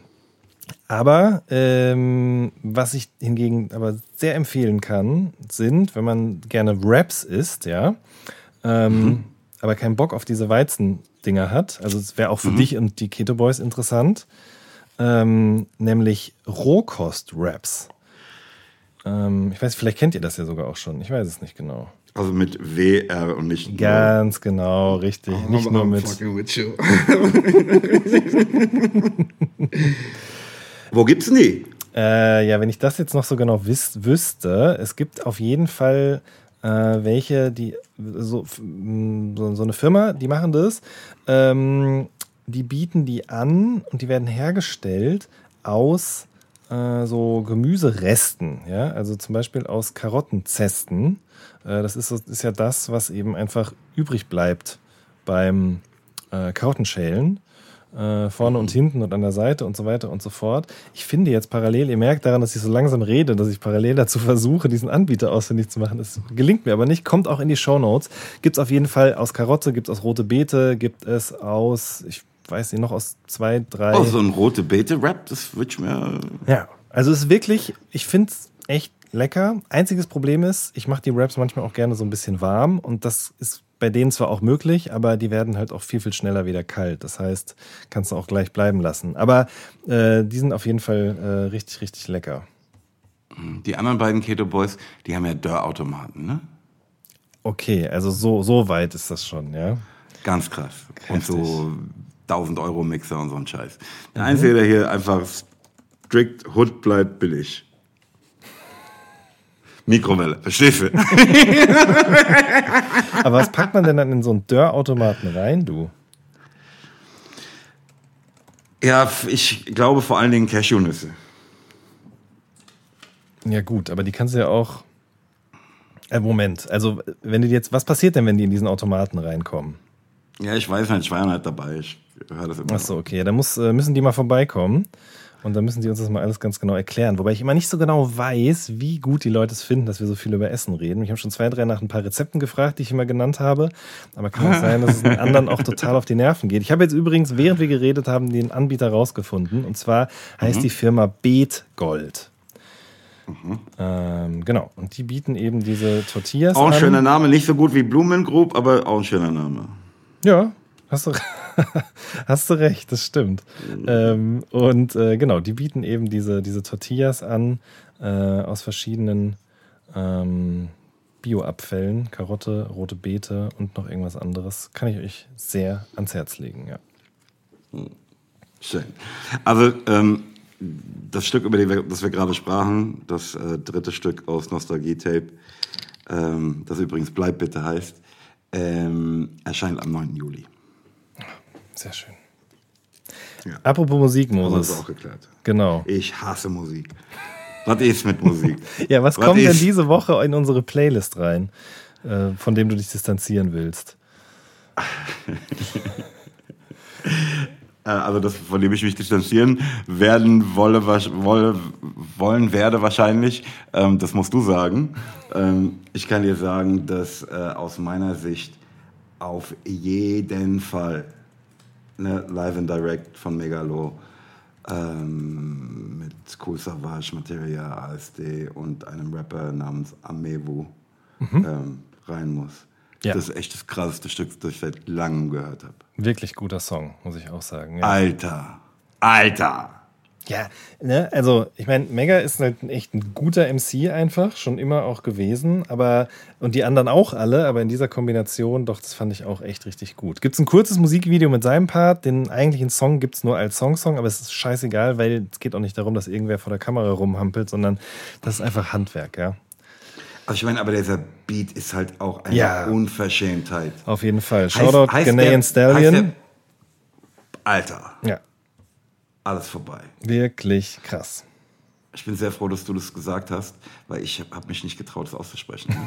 aber ähm, was ich hingegen aber sehr empfehlen kann, sind, wenn man gerne Wraps isst, ja, ähm, mhm. aber keinen Bock auf diese Weizendinger hat, also es wäre auch für mhm. dich und die Keto Boys interessant, ähm, nämlich Rohkost-Wraps. Ähm, ich weiß, vielleicht kennt ihr das ja sogar auch schon. Ich weiß es nicht genau. Also mit WR und nicht Ganz genau, richtig. Oh, nicht nur mit. [laughs] [laughs] Wo gibt's denn die? Äh, ja, wenn ich das jetzt noch so genau wüs wüsste, es gibt auf jeden Fall äh, welche, die so, so, so, eine Firma, die machen das. Ähm, die bieten die an und die werden hergestellt aus äh, so Gemüseresten, ja, also zum Beispiel aus Karottenzesten. Äh, das ist, ist ja das, was eben einfach übrig bleibt beim äh, Karottenschälen äh, vorne und hinten und an der Seite und so weiter und so fort. Ich finde jetzt parallel, ihr merkt daran, dass ich so langsam rede, dass ich parallel dazu [laughs] versuche, diesen Anbieter ausfindig zu machen. Es gelingt mir aber nicht, kommt auch in die Show Notes. Gibt es auf jeden Fall aus Karotte, gibt es aus rote Beete, gibt es aus, ich weiß nicht, noch aus zwei, drei. Oh, so ein rote Beete-Rap, das wird mir. Ja, also es ist wirklich, ich finde es echt lecker. Einziges Problem ist, ich mache die Wraps manchmal auch gerne so ein bisschen warm und das ist bei denen zwar auch möglich, aber die werden halt auch viel, viel schneller wieder kalt. Das heißt, kannst du auch gleich bleiben lassen. Aber äh, die sind auf jeden Fall äh, richtig, richtig lecker. Die anderen beiden Keto Boys, die haben ja Dörrautomaten, ne? Okay, also so, so weit ist das schon, ja? Ganz krass. Kräftig. Und so 1000 Euro Mixer und so ein Scheiß. Der mhm. Einzige, der hier einfach strikt Hood bleibt billig. Mikrowelle, verstehst du? [laughs] Aber was packt man denn dann in so einen Dörrautomaten rein, du? Ja, ich glaube vor allen Dingen Cashewnüsse. Ja, gut, aber die kannst du ja auch. Äh, Moment, also, wenn die jetzt. Was passiert denn, wenn die in diesen Automaten reinkommen? Ja, ich weiß nicht, ich war ja nicht dabei. Ich höre das immer. Achso, okay, dann muss, äh, müssen die mal vorbeikommen. Und dann müssen sie uns das mal alles ganz genau erklären. Wobei ich immer nicht so genau weiß, wie gut die Leute es finden, dass wir so viel über Essen reden. Ich habe schon zwei, drei nach ein paar Rezepten gefragt, die ich immer genannt habe. Aber kann auch sein, dass es den anderen auch total auf die Nerven geht. Ich habe jetzt übrigens, während wir geredet haben, den Anbieter rausgefunden. Und zwar heißt mhm. die Firma Beetgold. Mhm. Ähm, genau. Und die bieten eben diese Tortillas. Auch ein an. schöner Name, nicht so gut wie Blumen Group, aber auch ein schöner Name. Ja, hast du, [laughs] Hast du recht, das stimmt. Ähm, und äh, genau, die bieten eben diese, diese Tortillas an äh, aus verschiedenen ähm, Bioabfällen, Karotte, rote Beete und noch irgendwas anderes. Kann ich euch sehr ans Herz legen, ja. Schön. Also ähm, das Stück, über das wir gerade sprachen, das äh, dritte Stück aus Nostalgie-Tape, ähm, das übrigens Bleib bitte heißt, ähm, erscheint am 9. Juli. Sehr schön. Ja. Apropos Musik, Das Moses. ist auch geklärt. Genau. Ich hasse Musik. Was ist mit Musik? [laughs] Ja, was, Was kommt denn ist? diese Woche in unsere Playlist rein, äh, von dem du dich distanzieren willst? [laughs] Äh, also das, von dem ich mich distanzieren werden wolle, wolle wollen werde wahrscheinlich, ähm, das musst du sagen. Ähm, ich kann dir sagen, dass äh, aus meiner Sicht auf jeden Fall ne, Live and Direct von Megalo ähm, mit Cool Savage, Materia, ASD und einem Rapper namens Amewu ähm, rein muss. Ja. Das ist echt das krasseste Stück, das ich seit langem gehört habe. Wirklich guter Song, muss ich auch sagen. Ja, Alter. Alter. Ja ne, also ich meine, Mega ist halt echt ein guter MC einfach, schon immer auch gewesen, aber und die anderen auch alle, aber in dieser Kombination, doch, das fand ich auch echt richtig gut. Gibt es ein kurzes Musikvideo mit seinem Part, den eigentlichen Song gibt es nur als Song-Song, aber es ist scheißegal, weil es geht auch nicht darum, dass irgendwer vor der Kamera rumhampelt, sondern das ist einfach Handwerk, ja. Also ich meine, aber dieser Beat ist halt auch eine Ja. Unverschämtheit. Auf jeden Fall. Shoutout heißt Ghanaian Stallion. der- Alter, ja, alles vorbei. wirklich krass. Ich bin sehr froh, dass du das gesagt hast, weil ich habe hab mich nicht getraut, das auszusprechen. [laughs]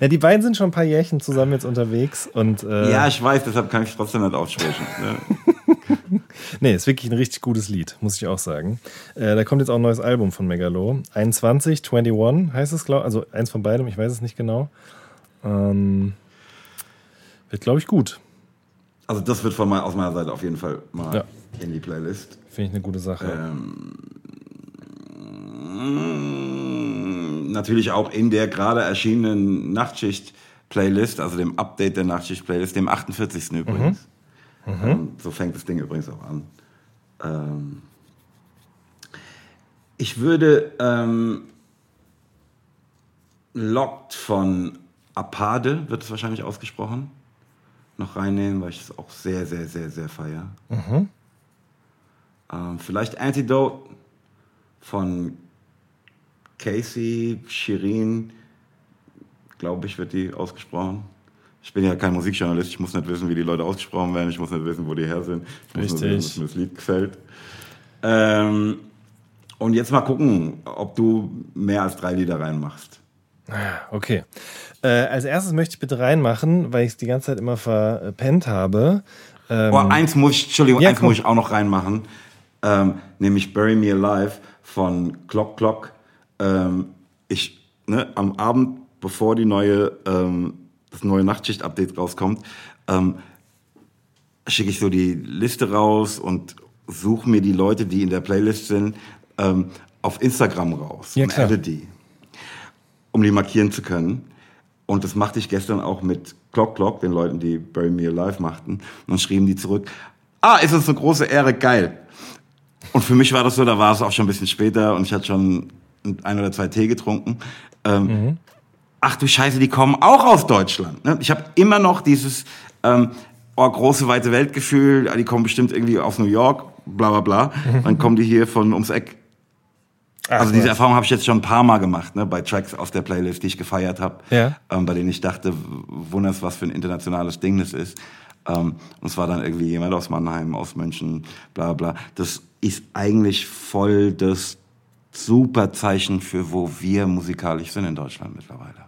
Ja, [laughs] die beiden sind schon ein paar Jährchen zusammen jetzt unterwegs und äh, ja, ich weiß, deshalb kann ich es trotzdem nicht aussprechen. Ne? [laughs] nee, ist wirklich ein richtig gutes Lied, muss ich auch sagen. Äh, da kommt jetzt auch ein neues Album von Megalo. 21, 21 heißt es, glaube Also eins von beidem, ich weiß es nicht genau. Ähm, wird, glaube ich, gut. Also das wird von mein, aus meiner Seite auf jeden Fall mal Ja. In die Playlist. Finde ich eine gute Sache. Ähm, Natürlich auch in der gerade erschienenen Nachtschicht-Playlist, also dem Update der Nachtschicht-Playlist, dem 48. übrigens. Ähm, so fängt das Ding übrigens auch an. Ähm, ich würde ähm, Locked von Apade, wird es wahrscheinlich ausgesprochen, noch reinnehmen, weil ich es auch sehr, sehr, sehr, sehr feiere. Ähm, vielleicht Antidote von Casey, Shirin, glaube ich, wird die ausgesprochen. Ich bin ja kein Musikjournalist, ich muss nicht wissen, wie die Leute ausgesprochen werden, ich muss nicht wissen, wo die her sind. Ich muss nur Richtig. wissen, dass mir das Lied gefällt. Ähm, und jetzt mal gucken, ob du mehr als drei Lieder reinmachst. Okay. Äh, als erstes möchte ich bitte reinmachen, weil ich es die ganze Zeit immer verpennt habe. Ähm, Oh, eins muss ich, Entschuldigung, Ja, eins komm. muss ich auch noch reinmachen, ähm, nämlich Bury Me Alive von Clock Clock. Ähm, ich, ne, am Abend, bevor die neue, ähm, das neue Nachtschicht-Update rauskommt, ähm, schicke ich so die Liste raus und suche mir die Leute, die in der Playlist sind, ähm, auf Instagram raus Ja, und klar. die, um die markieren zu können. Und das machte ich gestern auch mit Clock Clock, den Leuten, die Bury Me Alive machten. Und dann schrieben die zurück, ah, ist es eine große Ehre, geil. Und für mich war das so, da war es auch schon ein bisschen später und ich hatte schon ein oder zwei Tee getrunken. Ähm, Ach du Scheiße, die kommen auch aus Deutschland. Ne? Ich habe immer noch dieses ähm, oh, große, weite Weltgefühl, die kommen bestimmt irgendwie aus New York, bla bla bla. Dann kommen die hier von ums Eck. Also diese Erfahrung habe ich jetzt schon ein paar Mal gemacht, ne, bei Tracks auf der Playlist, die ich gefeiert habe, Ja. ähm, bei denen ich dachte, wunders, was für ein internationales Ding das ist. Ähm, und es war dann irgendwie jemand aus Mannheim, aus München, bla bla. Das ist eigentlich voll das super Zeichen für wo wir musikalisch sind in Deutschland mittlerweile.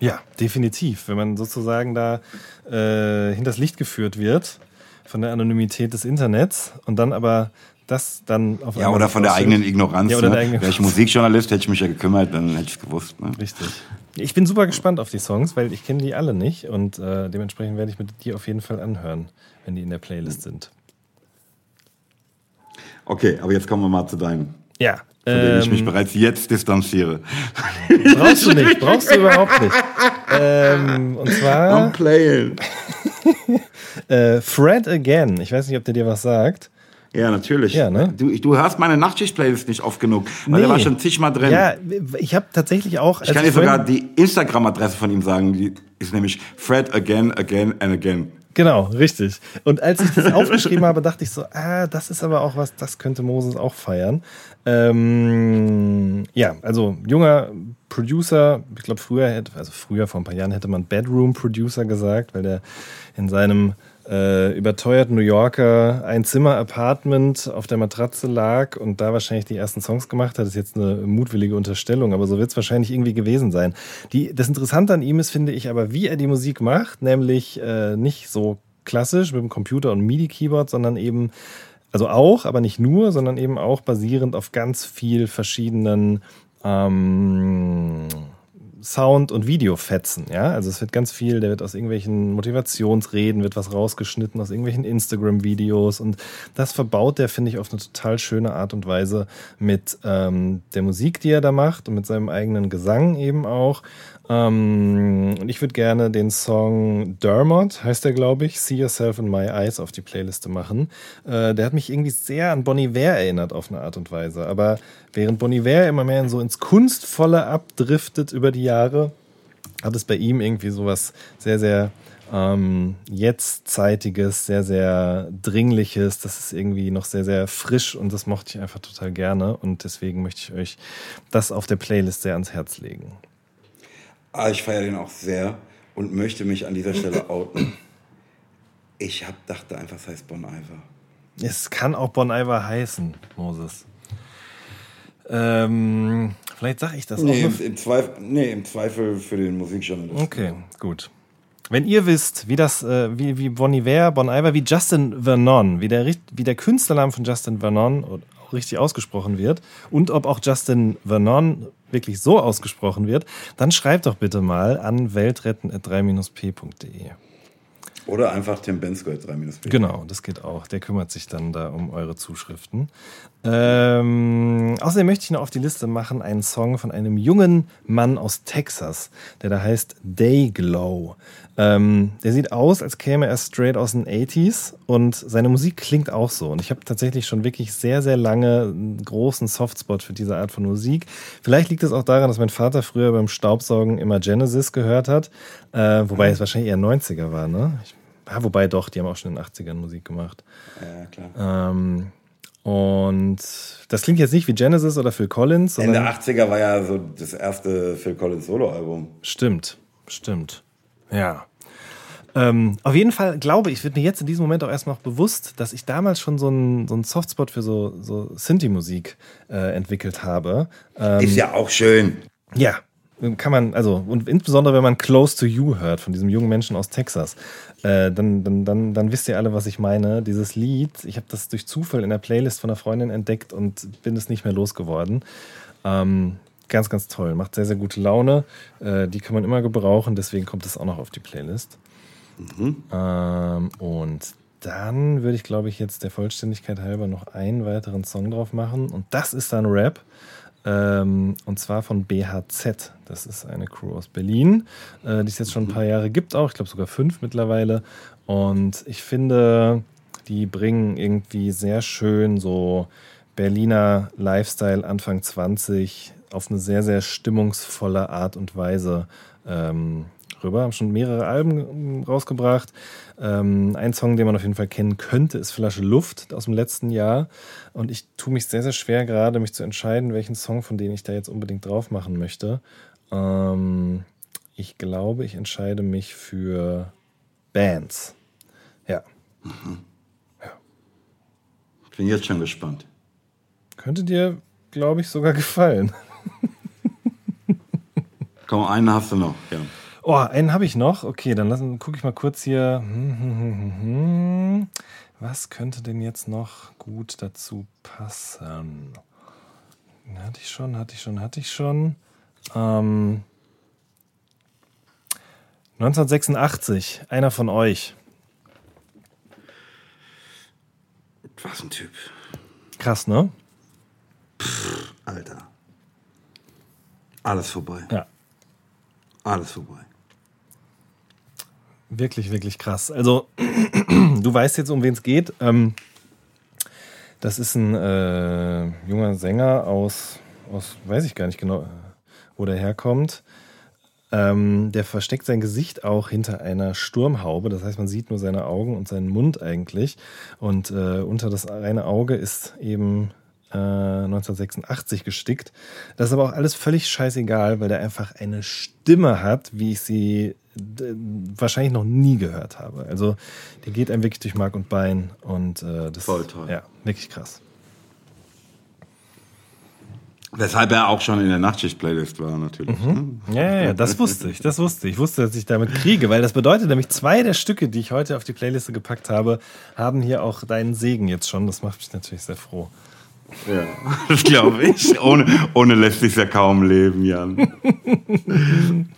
Ja, definitiv. Wenn man sozusagen da äh, hinters Licht geführt wird von der Anonymität des Internets und dann aber das dann auf Ja, oder von der eigenen Ignoranz. Ja, oder ne? der eigenen Wäre ich Musikjournalist, hätte ich mich ja gekümmert, dann hätte ich es gewusst. Ne? Richtig. Ich bin super gespannt auf die Songs, weil ich kenne die alle nicht und äh, dementsprechend werde ich mir die auf jeden Fall anhören, wenn die in der Playlist sind. Okay, aber jetzt kommen wir mal zu deinen, Ja. von denen ich mich ähm, bereits jetzt distanziere. brauchst du nicht, [laughs] brauchst du überhaupt nicht. Ähm, und zwar I'm playing. [laughs] Äh, Fred Again, ich weiß nicht, ob der dir was sagt. Ja, natürlich. Ja, ne? du, du hörst meine Nachtschicht-Playlist nicht oft genug, weil der war schon zigmal drin. Ja, ich habe tatsächlich auch. ich kann dir sogar die Instagram-Adresse von ihm sagen, die ist nämlich Fred Again, Again and Again. Genau, richtig. Und als ich das [laughs] aufgeschrieben habe, dachte ich so, ah, das ist aber auch was, das könnte Moses auch feiern. Ähm, ja, also junger Producer, ich glaube früher hätte, also früher vor ein paar Jahren hätte man Bedroom Producer gesagt, weil der in seinem äh, überteuert New Yorker Einzimmer-Apartment auf der Matratze lag und da wahrscheinlich die ersten Songs gemacht hat. Das ist jetzt eine mutwillige Unterstellung, aber so wird es wahrscheinlich irgendwie gewesen sein. Die, das Interessante an ihm ist, finde ich, aber wie er die Musik macht, nämlich äh, nicht so klassisch mit dem Computer und MIDI-Keyboard, sondern eben, also auch, aber nicht nur, sondern eben auch basierend auf ganz viel verschiedenen ähm, Sound- und Videofetzen, ja. Also es wird ganz viel, der wird aus irgendwelchen Motivationsreden, wird was rausgeschnitten, aus irgendwelchen Instagram-Videos und das verbaut der, finde ich, auf eine total schöne Art und Weise mit ähm, der Musik, die er da macht und mit seinem eigenen Gesang eben auch. Ähm, und ich würde gerne den Song Dermot, heißt der, glaube ich, See Yourself in My Eyes auf die Playliste machen. Äh, der hat mich irgendwie sehr an Bonnie Iver erinnert auf eine Art und Weise. Aber während Bonnie Iver immer mehr so ins Kunstvolle abdriftet über die Jahre, hat es bei ihm irgendwie sowas sehr, sehr ähm, jetztzeitiges, sehr, sehr dringliches. Das ist irgendwie noch sehr, sehr frisch und das mochte ich einfach total gerne. Und deswegen möchte ich euch das auf der Playlist sehr ans Herz legen. Ah, ich feiere den auch sehr und möchte mich an dieser Stelle [laughs] outen. Ich hab, dachte einfach, es heißt Bon Iver. Es kann auch Bon Iver heißen, Moses. Ähm, vielleicht sage ich das nee, auch. Im, im, Zweifel, nee, im Zweifel für den Musikjournalisten. Okay, gut. Wenn ihr wisst, wie das, äh, wie, wie Bon Iver, Bon Iver, wie Justin Vernon, wie der, wie der Künstlername von Justin Vernon richtig ausgesprochen wird und ob auch Justin Vernon wirklich so ausgesprochen wird, dann schreibt doch bitte mal an weltretten.3-p.de. Oder einfach Tim Bensko 3-p. Genau, das geht auch. Der kümmert sich dann da um eure Zuschriften. Ähm, außerdem möchte ich noch auf die Liste machen einen Song von einem jungen Mann aus Texas, der da heißt Dayglow. Ähm, der sieht aus, als käme er straight aus den 80s und seine Musik klingt auch so. Und ich habe tatsächlich schon wirklich sehr, sehr lange einen großen Softspot für diese Art von Musik. Vielleicht liegt es auch daran, dass mein Vater früher beim Staubsaugen immer Genesis gehört hat, äh, wobei es wahrscheinlich eher 90er war, ne? Ich, ja, wobei doch, die haben auch schon in den 80ern Musik gemacht. Ja, klar. Ähm, und das klingt jetzt nicht wie Genesis oder Phil Collins. Ende 80er war ja so das erste Phil Collins Soloalbum. Stimmt, stimmt. Ja. Ähm, auf jeden Fall glaube ich, wird mir jetzt in diesem Moment auch erstmal bewusst, dass ich damals schon so einen so Softspot für so, so Sinti-Musik äh, entwickelt habe. Ähm, Ist ja auch schön. Ja, kann man, also, und insbesondere wenn man Close to You hört, von diesem jungen Menschen aus Texas, äh, dann, dann, dann, dann wisst ihr alle, was ich meine. Dieses Lied, ich habe das durch Zufall in der Playlist von einer Freundin entdeckt und bin es nicht mehr losgeworden. Ähm, Ganz, ganz toll. Macht sehr, sehr gute Laune. Äh, die kann man immer gebrauchen, deswegen kommt es auch noch auf die Playlist. Mhm. Ähm, und dann würde ich, glaube ich, jetzt der Vollständigkeit halber noch einen weiteren Song drauf machen. Und das ist dann Rap. Ähm, und zwar von BHZ. Das ist eine Crew aus Berlin, äh, die es jetzt schon ein paar Jahre gibt, auch. Ich glaube sogar fünf mittlerweile. Und ich finde, die bringen irgendwie sehr schön so Berliner Lifestyle Anfang 20 auf eine sehr, sehr stimmungsvolle Art und Weise ähm, rüber. Haben schon mehrere Alben ähm, rausgebracht. Ähm, ein Song, den man auf jeden Fall kennen könnte, ist Flasche Luft aus dem letzten Jahr. Und ich tue mich sehr, sehr schwer gerade, mich zu entscheiden, welchen Song von denen ich da jetzt unbedingt drauf machen möchte. Ähm, ich glaube, ich entscheide mich für Bands. Ja. Mhm. ja. Ich bin jetzt schon gespannt. Könnte dir, glaube ich, sogar gefallen. Komm, einen hast du noch, ja. Oh, einen habe ich noch. Okay, dann gucke ich mal kurz hier. Was könnte denn jetzt noch gut dazu passen? Hatte ich schon, hatte ich schon, hatte ich schon. Ähm, 1986, einer von euch. Was ein Typ. Krass, ne? Pff, Alter. Alles vorbei. Ja. Alles vorbei. Wirklich, wirklich krass. Also, [clears throat] du weißt jetzt, um wen es geht. Ähm, das ist ein äh, junger Sänger aus, aus, weiß ich gar nicht genau, wo der herkommt. Ähm, der versteckt sein Gesicht auch hinter einer Sturmhaube. Das heißt, man sieht nur seine Augen und seinen Mund eigentlich. Und äh, unter das eine Auge ist eben 1986 äh, gestickt. Das ist aber auch alles völlig scheißegal, weil der einfach eine Stimme hat, wie ich sie wahrscheinlich noch nie gehört habe. Also der geht einem wirklich durch Mark und Bein und äh, das Voll toll. Ja, wirklich krass. Weshalb er auch schon in der Nachtschicht-Playlist war, natürlich. Mhm. Ne? Ja, ja, das wusste ich. Das wusste ich. Ich wusste, dass ich damit kriege, weil das bedeutet nämlich, zwei der Stücke, die ich heute auf die Playliste gepackt habe, haben hier auch deinen Segen jetzt schon. Das macht mich natürlich sehr froh. Ja, [laughs] das glaube ich. Ohne, ohne lässt sich ja kaum leben, Jan. [laughs]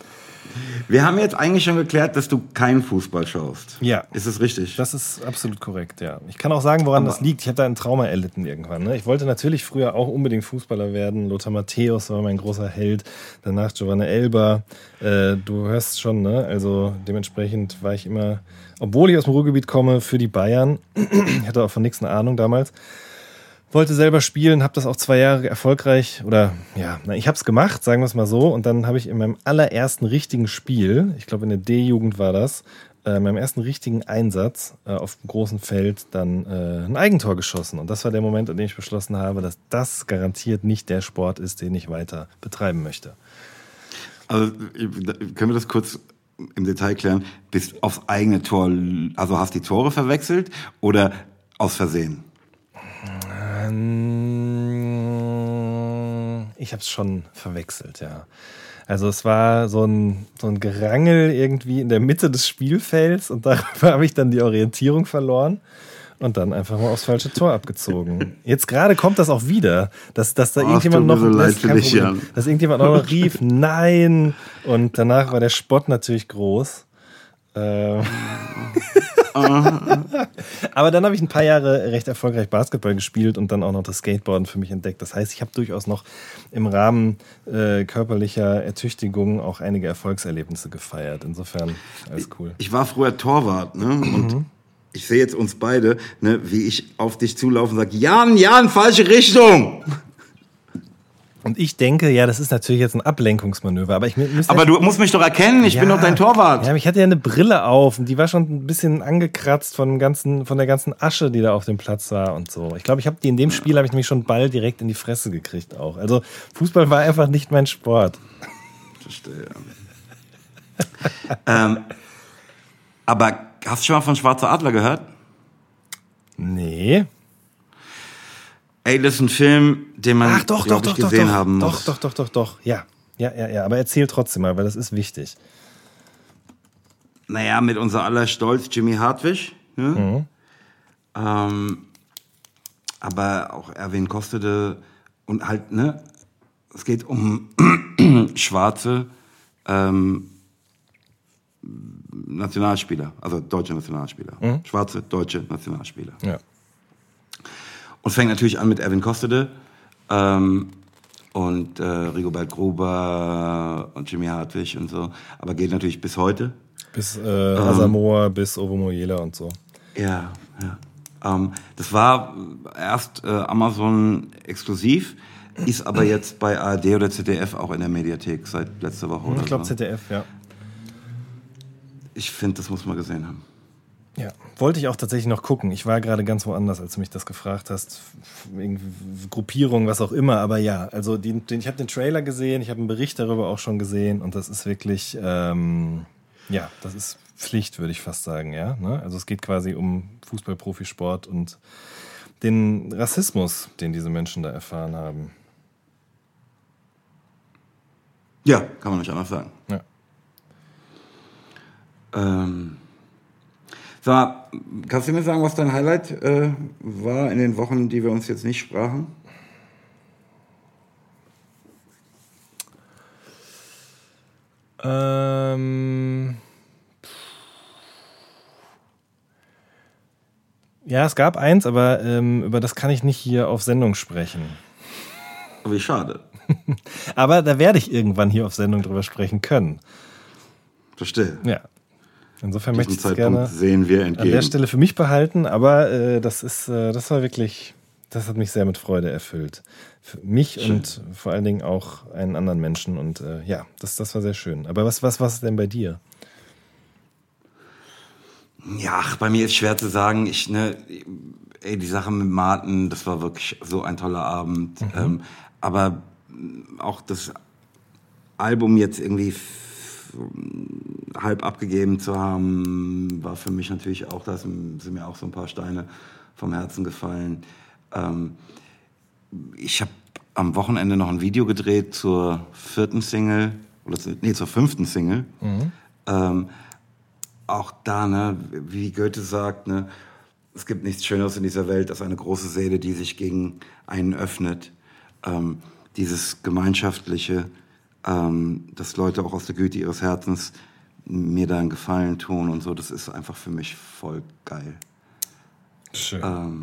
Wir haben jetzt eigentlich schon geklärt, dass du keinen Fußball schaust. Ja. Ist es richtig? Das ist absolut korrekt, ja. Ich kann auch sagen, woran Aber das liegt. Ich habe da ein Trauma erlitten irgendwann. Ne? Ich wollte natürlich früher auch unbedingt Fußballer werden. Lothar Matthäus war mein großer Held. Danach Giovanna Elba. Äh, du hörst schon, ne? Also dementsprechend war ich immer, obwohl ich aus dem Ruhrgebiet komme, für die Bayern. [clears throat] ich hatte auch von nichts eine Ahnung damals wollte selber spielen, habe das auch zwei Jahre erfolgreich oder ja, na, ich habe es gemacht, sagen wir es mal so. Und dann habe ich in meinem allerersten richtigen Spiel, ich glaube in der D-Jugend war das, äh, in meinem ersten richtigen Einsatz äh, auf dem großen Feld dann äh, ein Eigentor geschossen. Und das war der Moment, an dem ich beschlossen habe, dass das garantiert nicht der Sport ist, den ich weiter betreiben möchte. Also können wir das kurz im Detail klären? Bist aufs eigene Tor, also hast die Tore verwechselt oder aus Versehen? Ähm, ich habe es schon verwechselt, ja. Also es war so ein, so ein Gerangel irgendwie in der Mitte des Spielfelds und [laughs] darüber habe ich dann die Orientierung verloren und dann einfach mal aufs falsche Tor abgezogen. [laughs] Jetzt gerade kommt das auch wieder, dass, dass da Ach, irgendjemand noch, so das Problem, dass irgendjemand auch noch rief, [laughs] nein. Und danach war der Spott natürlich groß. Ähm. [laughs] Aber dann habe ich ein paar Jahre recht erfolgreich Basketball gespielt und dann auch noch das Skateboarden für mich entdeckt. Das heißt, ich habe durchaus noch im Rahmen äh, körperlicher Ertüchtigung auch einige Erfolgserlebnisse gefeiert. Insofern alles cool. Ich, ich war früher Torwart ne? und mhm. ich sehe jetzt uns beide, ne, wie ich auf dich zulaufe und sage, Jan, Jan, falsche Richtung. Und ich denke, ja, das ist natürlich jetzt ein Ablenkungsmanöver, aber ich müsste. Aber du musst mich doch erkennen, ich ja, bin doch dein Torwart. Ja, ich hatte ja eine Brille auf und die war schon ein bisschen angekratzt von, dem ganzen, von der ganzen Asche, die da auf dem Platz war und so. Ich glaube, ich habe die in dem Spiel habe ich nämlich schon Ball direkt in die Fresse gekriegt auch. Also Fußball war einfach nicht mein Sport. Verstehe. [laughs] ähm, aber hast du schon mal von Schwarzer Adler gehört? Nee. Ey, das ist ein Film, den man Ach, doch, doch, doch, gesehen doch, haben muss. Doch, doch, doch, doch, doch. Ja. Ja, ja, ja. Aber erzähl trotzdem mal, weil das ist wichtig. Naja, mit unser aller Stolz Jimmy Hartwig. Ne? Mhm. Ähm, aber auch Erwin Kostede und halt, ne? Es geht um [clears throat] schwarze ähm, Nationalspieler, also deutsche Nationalspieler. Mhm. Schwarze deutsche Nationalspieler. Ja. Und fängt natürlich an mit Erwin Kostede ähm, und äh, Rigobert Gruber und Jimmy Hartwig und so. Aber geht natürlich bis heute. Bis äh, Asamoah, ähm, bis Ovo Moyela und so. Ja, ja. Ähm, das war erst äh, Amazon exklusiv, ist aber jetzt bei ARD oder ZDF auch in der Mediathek seit letzter Woche. Oder ich glaube so. ZDF, ja. Ich finde, das muss man gesehen haben. Ja, wollte ich auch tatsächlich noch gucken. Ich war gerade ganz woanders, als du mich das gefragt hast. Gruppierung, was auch immer. Aber ja, also den, den ich habe den Trailer gesehen, ich habe einen Bericht darüber auch schon gesehen und das ist wirklich, ähm, ja, das ist Pflicht, würde ich fast sagen. Ja, ne? also es geht quasi um Fußball-Profisport und den Rassismus, den diese Menschen da erfahren haben. Ja, kann man nicht anders sagen. Ja. Ähm Sag kannst du mir sagen, was dein Highlight äh, war in den Wochen, die wir uns jetzt nicht sprachen? Ähm. Ja, es gab eins, aber ähm, über das kann ich nicht hier auf Sendung sprechen. Wie schade. [laughs] aber da werde ich irgendwann hier auf Sendung drüber sprechen können. Verstehe. Ja. Insofern möchte ich es Zeitpunkt gerne sehen wir an entgegen. der Stelle für mich behalten, aber äh, das ist, äh, das war wirklich, das hat mich sehr mit Freude erfüllt. Für mich und vor allen Dingen auch einen anderen Menschen und äh, ja, das, das war sehr schön. Aber was, was, was ist denn bei dir? Ja, ach, bei mir ist schwer zu sagen. Ich, ne, ey, die Sache mit Martin, das war wirklich so ein toller Abend. Ähm, aber auch das Album jetzt irgendwie halb abgegeben zu haben, war für mich natürlich auch, da sind mir auch so ein paar Steine vom Herzen gefallen. Ähm, ich habe am Wochenende noch ein Video gedreht zur vierten Single, oder nee, zur fünften Single. Ähm, auch da, ne, wie Goethe sagt, ne, es gibt nichts Schöneres in dieser Welt als eine große Seele, die sich gegen einen öffnet. Ähm, dieses Gemeinschaftliche, ähm, dass Leute auch aus der Güte ihres Herzens mir da einen Gefallen tun und so, das ist einfach für mich voll geil. Schön. Ähm,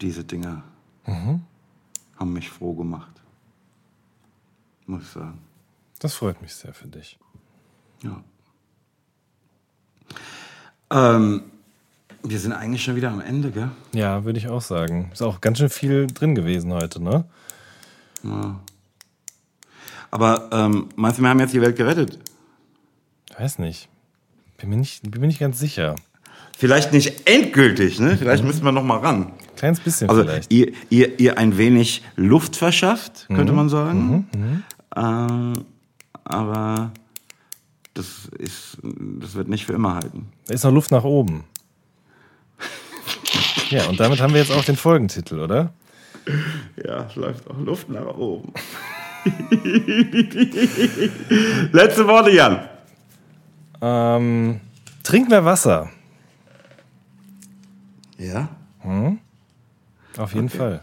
diese Dinge haben mich froh gemacht. Muss ich sagen. Das freut mich sehr für dich. Ja. Ähm, wir sind eigentlich schon wieder am Ende, gell? Ja, würde ich auch sagen. Ist auch ganz schön viel drin gewesen heute, ne? Aber ähm, meinst du, wir haben jetzt die Welt gerettet? Weiß nicht. Bin mir nicht, bin mir nicht ganz sicher. Vielleicht nicht endgültig, ne? Vielleicht müssen wir noch mal ran. Kleines bisschen Also vielleicht. ihr, ihr, ihr ein wenig Luft verschafft, könnte man sagen. Ähm, aber das ist, das wird nicht für immer halten. Da ist noch Luft nach oben. [laughs] Ja, und damit haben wir jetzt auch den Folgentitel, oder? Ja, es läuft auch Luft nach oben. [laughs] Letzte Worte, Jan. Ähm, trink mehr Wasser. Ja? Auf jeden Okay. Fall.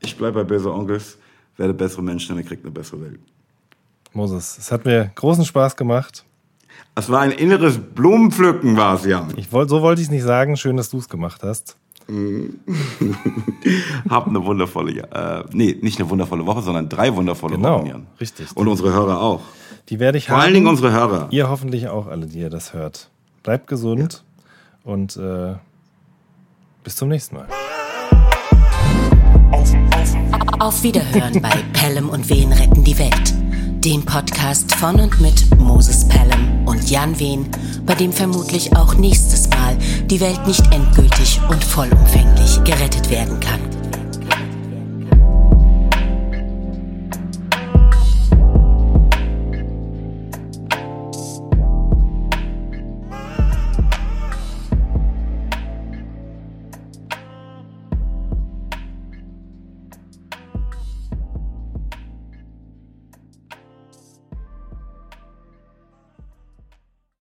Ich bleibe bei böse Onkels, werde bessere Menschen und ihr kriegt eine bessere Welt. Moses, es hat mir großen Spaß gemacht. Es war ein inneres Blumenpflücken, war es, Jan. Ich wollt, so wollte ich es nicht sagen. Schön, dass du es gemacht hast. [laughs] Hab eine wundervolle, äh, nee, nicht eine wundervolle Woche, sondern drei wundervolle Genau, Wochen, Jan. richtig. Und unsere Hörer auch. Die werde ich Vor haben. allen Dingen unsere Hörer. Ihr hoffentlich auch alle, die ihr das hört. Bleibt gesund und äh, bis zum nächsten Mal. Auf Wiederhören bei Pelham und Wen retten die Welt. Dem Podcast von und mit Moses Pelham und Jan Wehn, bei dem vermutlich auch nächstes Mal die Welt nicht endgültig und vollumfänglich gerettet werden kann.